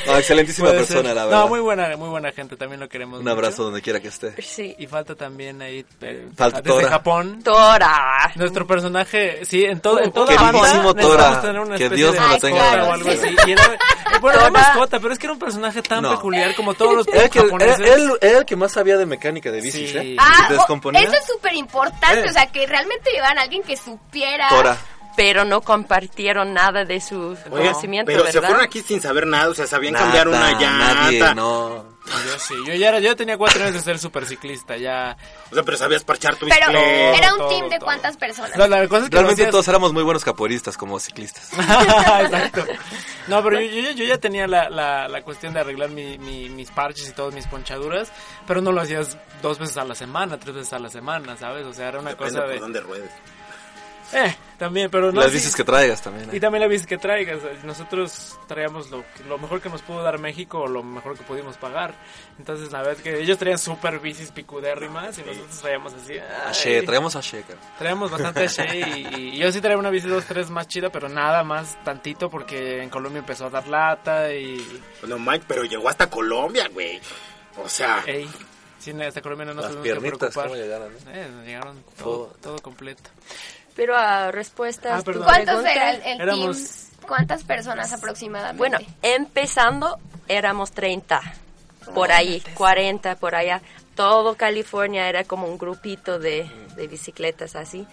No, excelentísima Puede persona, ser. la verdad. No, muy buena, muy buena gente, también lo queremos Un abrazo mucho. donde quiera que esté. Sí. Y falta también ahí, eh, Falta desde Tora. Japón, Tora. nuestro personaje, sí, en, todo, en toda Queridísimo banda Tora, necesitamos tener una que Dios de me lo tenga en o algo así. vida. Y era, bueno, era mascota, pero es que era un personaje tan No. peculiar como todos los Era, que, era, japoneses. él, era el que más sabía de mecánica de bicis, Sí. ¿eh? Ah, Descomponía. eso es súper importante, Eh. o sea, que realmente llevaran a alguien que supiera. Tora. Pero no compartieron nada de su conocimiento, pero se fueron aquí sin saber nada, o sea, sabían Nada, cambiar una llanta. Nadie, no. Yo sí, yo ya era, yo tenía cuatro años de ser superciclista, ya. O sea, pero sabías parchar tu Pero bicicleta. era un todo, team de todo. cuántas personas. No, la cosa es que Realmente todos éramos muy buenos capoeiristas como ciclistas. Exacto. No, pero yo, yo, ya- yo ya tenía la, la, la cuestión de arreglar mi, mi- mis parches y todas mis ponchaduras, pero no lo hacías dos veces a la semana, tres veces a la semana, ¿sabes? O sea, era una Depende cosa por de... dónde ruedes. Eh, también, pero no... Las sí. bicis que traigas también. ¿eh? Y también la bici que traigas. Nosotros traíamos lo, que- lo mejor que nos pudo dar México o lo mejor que pudimos pagar. Entonces, la verdad es que ellos traían super bicis picudérrimas y nosotros traíamos así... ay, Ashe, traemos a Sheka. Traíamos bastante Ashe y, y yo sí traía una bici 2-3 más chida, pero nada más tantito porque en Colombia empezó a dar lata y... No, Mike, pero llegó hasta Colombia, güey. O sea, Ey, sí, hasta Colombia no nos Las tuvimos que piernitas, preocupar. ¿cómo llegaron? eh? Eh, nos llegaron Todo. todo completo. Pero a respuesta a Ah, perdón. ¿Cuántos era el, el Éramos- team? ¿Cuántas personas aproximadamente? Bueno, empezando éramos 30, por ahí, 40 por allá. Todo California era como un grupito de, de bicicletas así.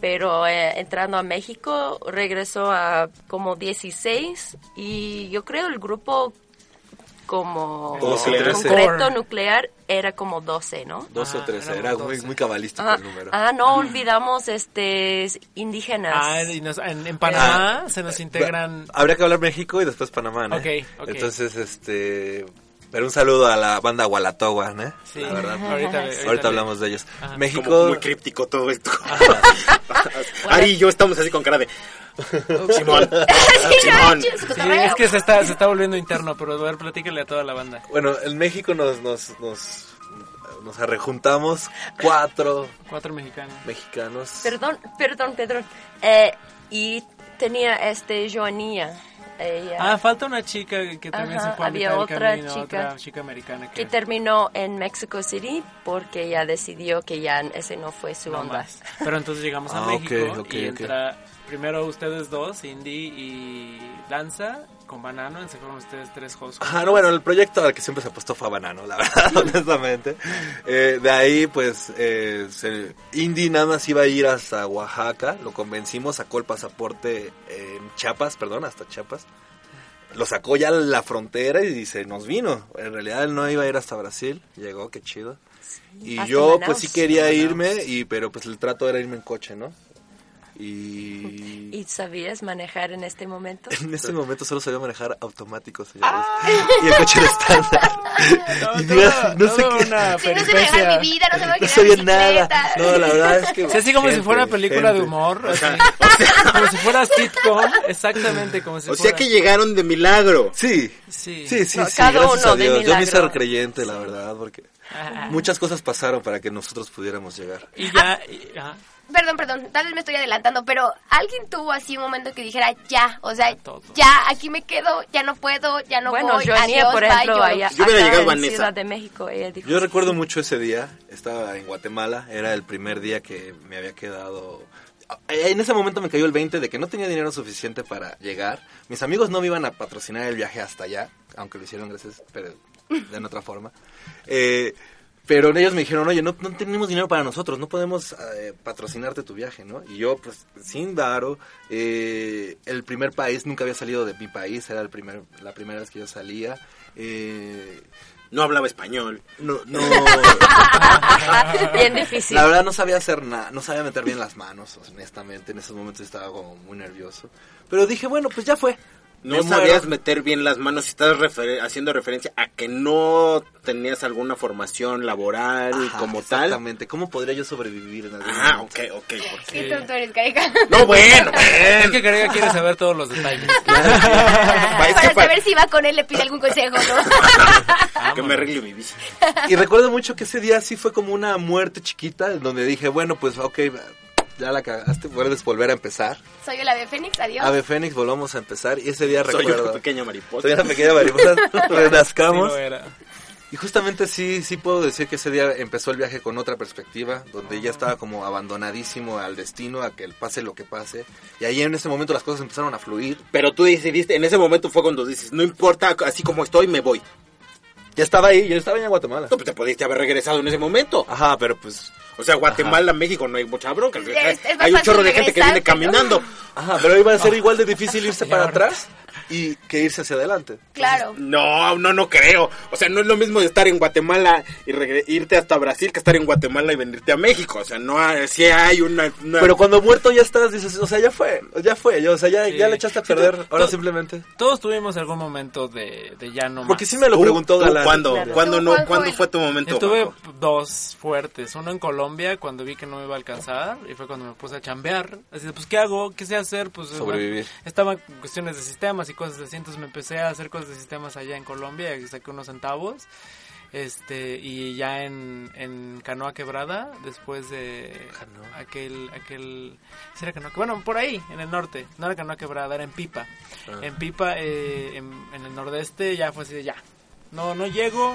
Pero eh, entrando a México regresó a como 16 y yo creo el grupo como 12 o 13. concreto nuclear era como 12, ¿no? 12 o 13, éramos era muy, 12. muy cabalístico Ah, el número. ah, no olvidamos este indígenas. Ah, y nos- en, en Panamá se nos integran... Habría que hablar México y después Panamá, ¿no? Ok, ok. Entonces, este... Pero un saludo a la banda Gualatowa, ¿no? Sí, la verdad. ahorita, Ahorita, ahorita- hablamos de ellos. Ajá. México... Como muy críptico todo esto. Ari y yo estamos así con cara de... Simón. Simón. Sí, es que se está, se está volviendo interno, pero a ver, platícale a toda la banda. Bueno, en México nos, nos, nos, nos arrejuntamos cuatro Cuatro mexicanos. mexicanos. Perdón, perdón, perdón. Eh, y tenía este Joanía. Ella, Ah, falta una chica que también Ajá, se fue a había mitad otra camino, chica. otra chica americana que, que terminó en Mexico City porque ella decidió que ya ese no fue su no onda. más. Pero entonces llegamos a Ah, México ok, ok, y ok. entra primero ustedes dos, Indy y Danza, con Banano, fueron ustedes tres hosts. Ajá, no, bueno, el proyecto al que siempre se apostó fue a Banano, la verdad, honestamente. Eh, de ahí, pues, eh, se- Indy nada más iba a ir hasta Oaxaca, lo convencimos, sacó el pasaporte en Chiapas, perdón, hasta Chiapas. Lo sacó ya a la frontera y se nos vino. En realidad él no iba a ir hasta Brasil, llegó, qué chido. Y yo, Manaus. pues sí quería irme, y pero pues el trato era irme en coche, ¿no? Y... ¿Y sabías manejar en este momento? En ese momento solo sabía manejar automático, señores. Y el coche era estándar. No, y diga, no sé toda qué. una Sí, no sé manejar mi vida, no sé No sabía bicicleta. nada. No, la verdad es que. Sí, así como si gente, fuera película de gente. humor, así. como si fuera sitcom, exactamente como si O sea fuera... que llegaron de milagro. Sí, Sí. sí, sí. No, sí, cada gracias uno a de Dios. Yo me hice creyente, la verdad, porque muchas cosas pasaron para que nosotros pudiéramos llegar. Y ya... y- ajá. Perdón, perdón, tal vez me estoy adelantando, pero alguien tuvo así un momento que dijera ya, o sea, ya, aquí me quedo, ya no puedo, ya no bueno, voy, Joanía, adiós, por bye, ejemplo, yo- allá, Yo hubiera acá llegado en Vanessa. Ciudad de México, ella dijo, Yo recuerdo mucho ese día, estaba en Guatemala, era el primer día que me había quedado... Eh, En ese momento me cayó el 20 de que no tenía dinero suficiente para llegar. Mis amigos no me iban a patrocinar el viaje hasta allá, aunque lo hicieron gracias, pero de otra forma. Eh, pero ellos me dijeron, oye, no, no tenemos dinero para nosotros, no podemos eh, patrocinarte tu viaje, ¿no? Y yo, pues, sin varo, eh, el primer país, nunca había salido de mi país, era el primer, la primera vez que yo salía. Eh, No hablaba español. no, no, bien difícil. la verdad no sabía hacer nada, no sabía meter bien las manos, honestamente, en esos momentos estaba como muy nervioso. Pero dije, bueno, pues ya fue. No sabías meter bien las manos estás refer- haciendo referencia a que no tenías alguna formación laboral Ajá, como tal. Exactamente, ¿cómo podría yo sobrevivir en algún Ah, momento? ok, ok. porque- Qué tonto eres, Carica. No, bueno, Es que Carega quiere saber todos los detalles. Pa- es que Para pa- saber si va con él le pide algún consejo, ¿no? que me arregle mi bici. Y recuerdo mucho que ese día sí fue como una muerte chiquita, en donde dije, bueno, pues ok, ya la cagaste, puedes volver a empezar. Soy el ave fénix, adiós. Ave Fénix, volvamos a empezar. Y ese día Soy recuerdo... una pequeña mariposa. Soy una pequeña mariposa, renazcamos. Sí, era. Y justamente sí, sí puedo decir que ese día empezó el viaje con otra perspectiva, donde ya estaba como abandonadísimo al destino, a que el pase lo que pase. Y ahí en ese momento las cosas empezaron a fluir. Pero tú decidiste, en ese momento fue cuando dices, no importa, así como estoy, me voy. Ya estaba ahí, yo estaba en Guatemala. No, pues te pudiste haber regresado en ese momento. Ajá, pero pues... O sea, Guatemala, México, no hay mucha bronca. Es- es más hay un chorro de gente que viene caminando. Ajá, pero iba a ser igual de difícil irse para atrás y que irse hacia adelante. Claro. No, no, no creo. O sea, no es lo mismo de estar en Guatemala y irte hasta Brasil que estar en Guatemala y venirte a México. O sea, no hay, sí hay una... una- Pero cuando muerto ya estás, dices, o sea, ya fue, ya fue, o sea, ya, Sí. ya le echaste a perder, to- ahora simplemente. Todos tuvimos algún momento de, de ya no más. Porque sí me lo ¿Tú- preguntó Galán. ¿Cuándo, Claro. ¿cuándo, ¿Tú no, ¿cuándo fue? tu momento? Yo tuve dos fuertes. Uno en Colombia, cuando vi que no me iba a alcanzar. Y fue cuando me puse a chambear. Así de, pues, ¿qué hago? ¿Qué sé hacer? Pues, Sobrevivir. bueno, estaban cuestiones de sistemas y cosas así. Entonces me empecé a hacer cosas de sistemas allá en Colombia. Y saqué unos centavos. Este, y ya en, en Canoa Quebrada, después de Canoa. aquel, aquel, ¿sí era Canoa? Bueno, por ahí, en el norte, no era Canoa Quebrada, era en Pipa. Ah. En Pipa, eh, en, en el nordeste, ya fue así de ya. No, no llego,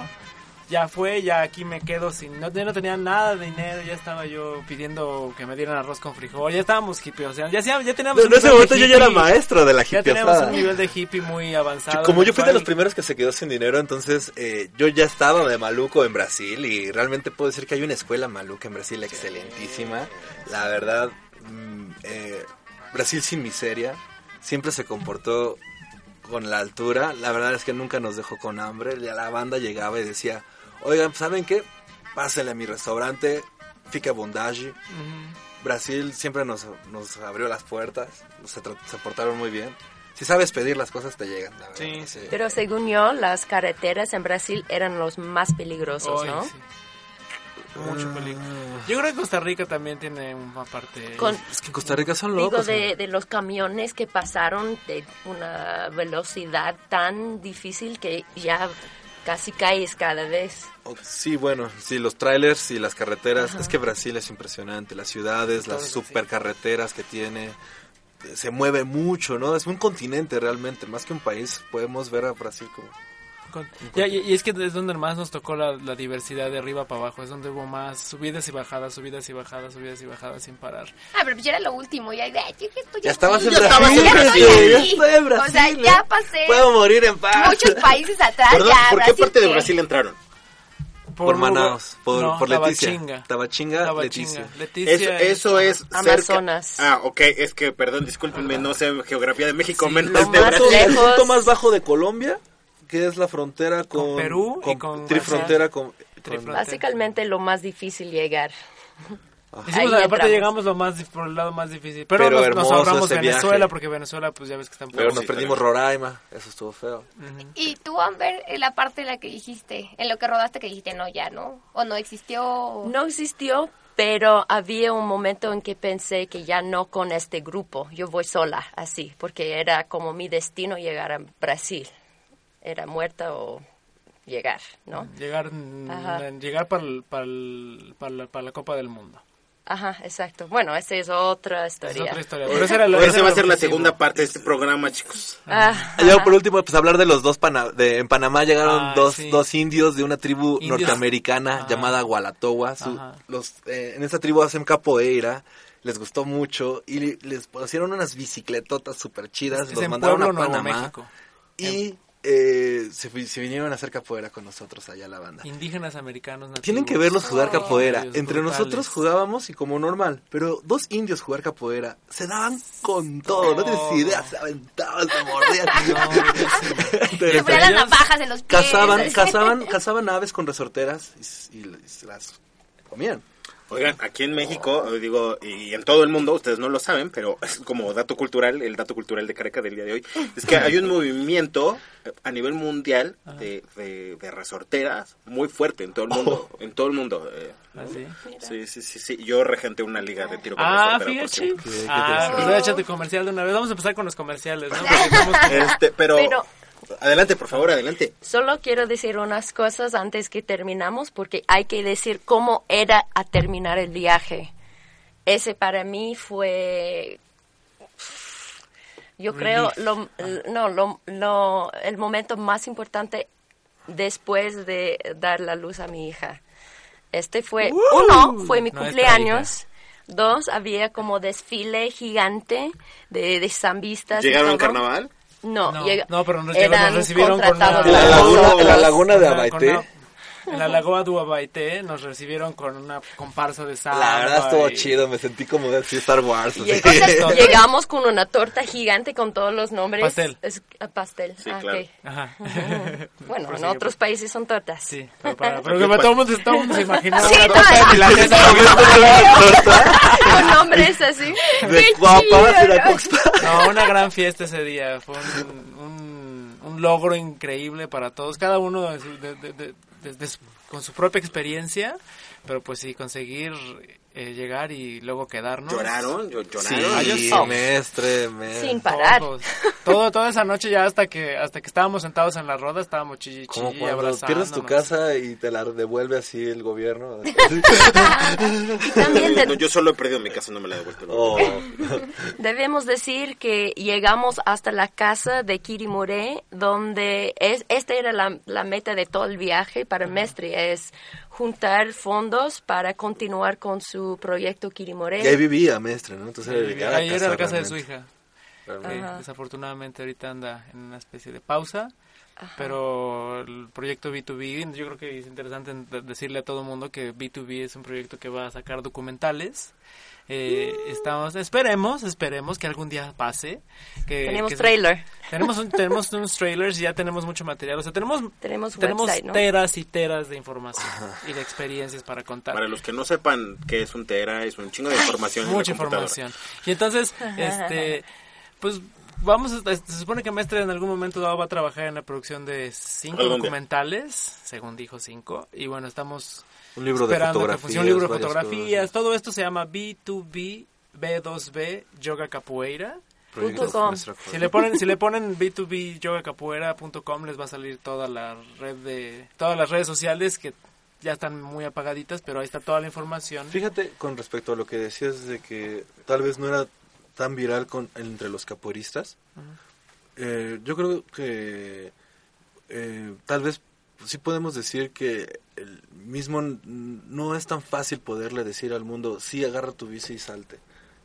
ya fue, ya aquí me quedo sin, no, no tenía nada de dinero, ya estaba yo pidiendo que me dieran arroz con frijol, ya estábamos hippie, o sea, ya, ya, teníamos En un ese momento yo ya era hippie, maestro de la Ya teníamos hippie un nivel de hippie muy avanzado. Como en yo fui de los primeros que se quedó sin dinero, entonces eh, yo ya estaba de maluco en Brasil y realmente puedo decir que hay una escuela maluca en Brasil excelentísima. La verdad, mm, eh, Brasil sin miseria siempre se comportó con la altura. La verdad es que nunca nos dejó con hambre. Ya la banda llegaba y decía, oigan, ¿saben qué? Pásenle a mi restaurante, Fica Bondage. Brasil siempre nos, nos abrió las puertas, se, se portaron muy bien. Si sabes pedir las cosas te llegan, la verdad. Sí. Pero según yo, las carreteras en Brasil eran los más peligrosos, Ay, ¿no? sí. Mucho peligro. Yo creo que Costa Rica también tiene una parte... Con- Es que en Costa Rica son Digo, locos. de, de los camiones que pasaron de una velocidad tan difícil que ya casi caes cada vez. O- Sí, bueno, sí, los trailers y las carreteras. Es que Brasil es impresionante. Las ciudades, las supercarreteras que tiene. eh, Se mueve mucho, ¿no? Es un continente realmente. Más que un país, podemos ver a Brasil como... Con- Ya, y, y es que es donde más nos tocó la, la diversidad de arriba para abajo, es donde hubo más subidas y bajadas, subidas y bajadas, subidas y bajadas sin parar. Ah, pero ya era lo último, ya, ya, ya estoy Ya estabas en Brasil, ya Brasil, estoy ya aquí. estoy en O sea, Brasil, ya ¿eh? pasé Puedo morir en paz. muchos países atrás, Perdón, ya, ¿por qué Brasil parte de? Brasil entraron? Por Manaus, por, no, por Leticia. Tabachinga. Tabachinga, Tabachinga. Leticia. Leticia Eso, es- eso es cerca- Amazonas. Ah, ok, es que, perdón, discúlpenme, no sé geografía de México, menos de Brasil. El lejos. punto más bajo de Colombia, que es la frontera con, Perú y con trifrontera con, Trifrontera. Básicamente lo más difícil llegar. Hicimos, Ahí aparte entramos. llegamos lo más por el lado más difícil. Pero, Pero nos, nos ahorramos Venezuela, viaje. porque Venezuela, pues ya ves que están Pero nos perdimos Roraima, eso estuvo feo. Y tú, Amber, en la parte en la que dijiste, en lo que rodaste que dijiste, no, ya, ¿no? O no existió. No existió, pero había un momento en que pensé que ya no con este grupo, yo voy sola, así, porque era como mi destino llegar a Brasil. Era muerta o llegar, ¿no? Llegar, mm, Ajá. llegar para, el- para, el- para, la, para la Copa del Mundo. Ajá, exacto. Bueno, esa es otra historia. otra historia, pero esa era la- esa va a hacer la segunda parte de este programa, chicos. Ah, luego por último, pues hablar de los dos pana de en Panamá llegaron Ah, dos, sí. dos indios de una tribu Indios. norteamericana Ajá. llamada Gualatoa. Su- Ajá. los, eh, en esta tribu hacen capoeira, les gustó mucho y les pusieron unas bicicletotas súper chidas, Es los mandaron a Nuevo Panamá México. y eh, se, se vinieron a hacer capoeira con nosotros allá la banda. Indígenas americanos nativos. Tienen que verlos jugar capoeira. Entre brutales. nosotros jugábamos y como normal, pero dos indios jugar capoeira se daban con todo, no tienes idea, se aventaban, se mordían. Se ponían las navajas en los pies. Cazaban, cazaban, cazaban aves con resorteras y, y se las comían. Oigan, aquí en México, eh, digo, y en todo el mundo, ustedes no lo saben, pero es como dato cultural, el dato cultural de Careca del día de hoy, es que hay un movimiento eh, a nivel mundial de, de, de resorteras muy fuerte en todo el mundo, en todo el mundo. eh. ¿Ah, sí? Sí, sí, sí, sí, yo regenté una liga de tiro con Ah, fíjate. Ah, pues voy a comercial de una vez. Vamos a empezar con los comerciales, ¿no? Porque estamos- Este, pero, Pero- adelante, por favor, adelante. Solo quiero decir unas cosas antes que terminamos porque hay que decir cómo era a terminar el viaje. Ese para mí fue, yo creo, lo, no, lo, lo- el momento más importante después de dar la luz a mi hija. Este fue, uno, fue mi cumpleaños. Dos, había como desfile gigante de, de zambistas. ¿Llegaron al carnaval? No, No, llega- no, pero nos, eran nos recibieron con una... la laguna, la laguna de Con En la Lagoa de Abaité nos recibieron con una comparsa de samba. La verdad estuvo y- chido, me sentí como de Star Wars. así. Lleg- llegamos con una torta gigante con todos los nombres. Pastel. Es- ah, pastel. Sí, ah, claro. ok. Ajá. Bueno, en otros países son tortas. Sí, pero, para- pero que todo el mundo, todo el mundo se imaginaba Sí, una no, torta de no. milanesa. con nombres así. De guapas, chido, era ¿no? Una gran fiesta ese día. Fue un, un, un logro increíble para todos. Cada uno de su- de- de- de- de- de su- con su propia experiencia. Pero pues sí, conseguir eh, llegar y luego quedarnos. ¿Lloraron? ¿Llo- Sí, ¿Lloraron? Sí. mestre, mestre. Sin parar. Todos. Todo, toda esa noche ya hasta que hasta que estábamos sentados en la roda estábamos chilli Como cuando pierdes tu casa y te la devuelve así el gobierno. Y también de- No, yo solo he perdido mi casa, no me la he devuelto. Oh. debemos decir que llegamos hasta la casa de Kirimure, donde es, esta era la, la meta de todo el viaje para Mestre, es juntar fondos para continuar con su proyecto Kirimure. Y ahí vivía. Entonces era, era Ahí era la casa de su hija. Desafortunadamente ahorita anda en una especie de pausa. Pero el proyecto B2B, yo creo que es interesante decirle a todo el mundo que B2B es un proyecto que va a sacar documentales. Eh, estamos, esperemos, esperemos que algún día pase. Que, Tenemos que se- trailer. Tenemos, un- tenemos unos trailers y ya tenemos mucho material. O sea, tenemos, Tenemos tenemos website, ¿no? teras y teras de información y de experiencias para contar. Para los que no sepan qué es un tera, es un chingo de información. en la Mucha información. Y entonces, este, pues vamos, a, se supone que Mestre en algún momento dado va a trabajar en la producción de cinco documentales, según dijo cinco, y bueno, estamos Un libro de esperando que funcione un libro de fotografías, todo esto se llama B2B, B2B, Yoga Capoeira. Com. Si le ponen, si le ponen b2byogacapoeira.com les va a salir toda la red de, todas las redes sociales que ya están muy apagaditas, pero ahí está toda la información. Fíjate con respecto a lo que decías de que tal vez no era tan viral con entre los capoeiristas. Eh, yo creo que eh, tal vez sí podemos decir que el mismo no es tan fácil poderle decir al mundo sí agarra tu bici y salte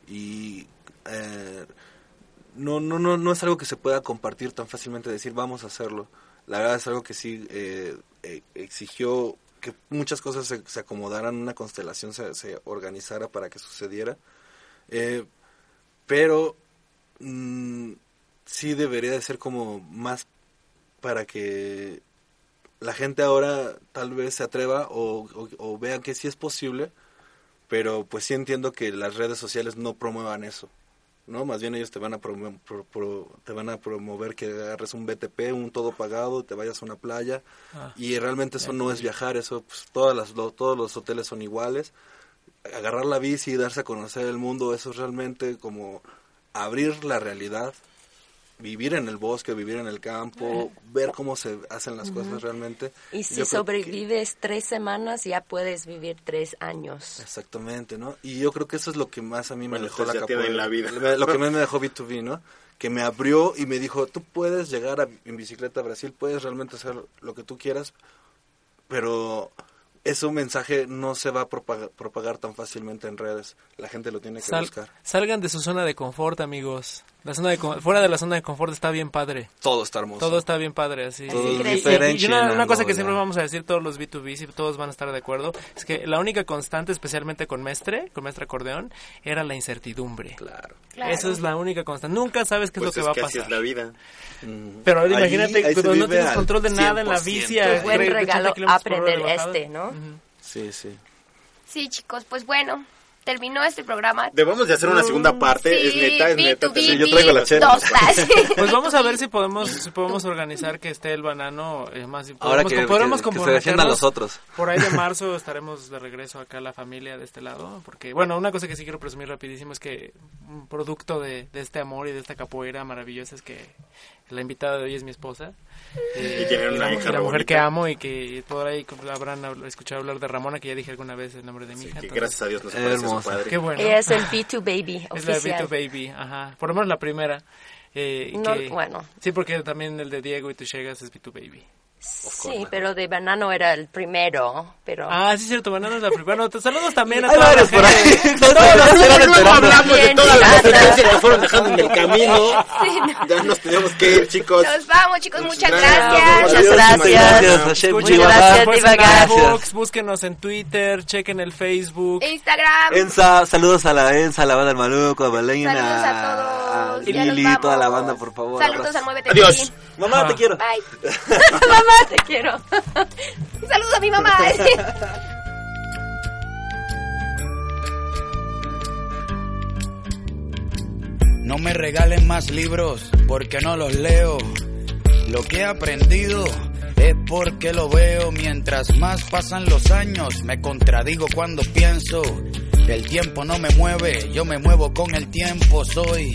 y eh, no no no no es algo que se pueda compartir tan fácilmente decir vamos a hacerlo la verdad es algo que sí eh, eh, exigió que muchas cosas se, se acomodaran una constelación se, se organizara para que sucediera. Eh, pero mm, sí debería de ser como más para que la gente ahora tal vez se atreva o, o, o vea que sí es posible, pero pues sí entiendo que las redes sociales no promuevan eso, ¿no? Más bien ellos te van a, promo- pro- pro- te van a promover que agarres un BTP, un todo pagado, te vayas a una playa, Ah. y realmente eso no es viajar, eso pues todas las, lo- todos los hoteles son iguales, agarrar la bici y darse a conocer el mundo, eso es realmente como abrir la realidad, vivir en el bosque, vivir en el campo, ver cómo se hacen las cosas realmente. Y si que- sobrevives tres semanas, ya puedes vivir tres años. Exactamente, ¿no? Y yo creo que eso es lo que más a mí me Bueno, dejó la capoeira. vida. Lo que más me dejó B2B, ¿no? Que me abrió y me dijo, tú puedes llegar a- en bicicleta a Brasil, puedes realmente hacer lo que tú quieras, pero ese mensaje no se va a propagar, propagar tan fácilmente en redes. La gente lo tiene que Sal- buscar. salgan de su zona de confort, amigos. La zona de con- fuera de la zona de confort está bien padre. Todo está hermoso. Todo está bien padre, así. Todo es diferente Y, una, una cosa que siempre vamos a decir todos los B2Bs y todos van a estar de acuerdo, es que la única constante, especialmente con Mestre, con Mestre Acordeón, era la incertidumbre. Claro. Claro. Esa es la única constante. Nunca sabes qué Pues es lo que es va a que así pasar. es la vida. Pero ahora imagínate, ahí cuando no tienes control de nada en la 100%. bici. Qué Buen 30 regalo aprender este, ¿no? Sí, sí. Sí, chicos, pues bueno, terminó este programa. Debemos de hacer una segunda parte, Sí, es neta, es neta. B2B, Sí, yo traigo la chela. dos tas. Pues vamos a ver si podemos si podemos organizar que esté el banano eh, más Ahora podemos- que, podremos que- que se defiendan comprometernos. los otros. Por ahí de marzo estaremos de regreso acá la familia de este lado, porque bueno, una cosa que sí quiero presumir rapidísimo es que un producto de, de este amor y de esta capoeira maravillosa es que la invitada de hoy es mi esposa. Eh, Y una la, hija y la mujer bonita. que amo y que por ahí habrán escuchado hablar de Ramona, que ya dije alguna vez el nombre de mi hija. Que entonces- gracias a Dios no se parece a su padre. Qué bueno. Ella es el B2 Baby Es la oficial. B2 Baby, ajá. Por lo menos la primera. Eh, y No, que- bueno. Sí, porque también el de Diego y Tuchegas es B2 Baby. Sí, pero de banano era el primero, pero... Ah, sí, cierto, Banano es la primera. Bueno, te saludos también a la varios por ahí. Todos enterando. hablamos de todas las referencias que fueron dejando en el camino. Sí, no. Ya nos tenemos que ir, chicos. Nos vamos, chicos, muchas Gracias. gracias. Muchas gracias. Muchas gracias, Divagar. búsquenos en Twitter, chequen el Facebook. Instagram. Ensa, saludos a la Ensa, a la banda del Maluco, a Belén, Saludos a, todos. Nos Lili, vamos. toda la banda, por favor. Saludos al Muévete Adiós. Pili. Mamá, te quiero. Bye. Mamá, te quiero. Saludos a mi mamá. No me regalen más libros porque no los leo. Lo que he aprendido es porque lo veo. Mientras más pasan los años, me contradigo cuando pienso. El tiempo no me mueve, yo me muevo con el tiempo. Soy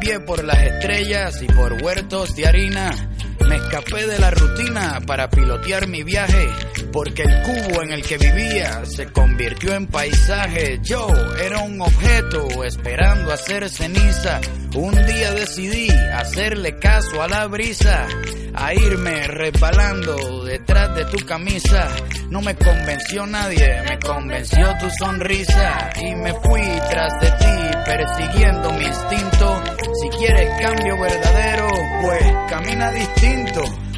por las estrellas y por huertos de harina. Me escapé de la rutina para pilotear mi viaje, porque el cubo en el que vivía se convirtió en paisaje. Yo era un objeto esperando hacer ceniza. Un día decidí hacerle caso a la brisa, a irme resbalando detrás de tu camisa. No me convenció nadie, me convenció tu sonrisa y me fui tras de ti persiguiendo mi instinto. Si quieres cambio verdadero, pues camina distinto.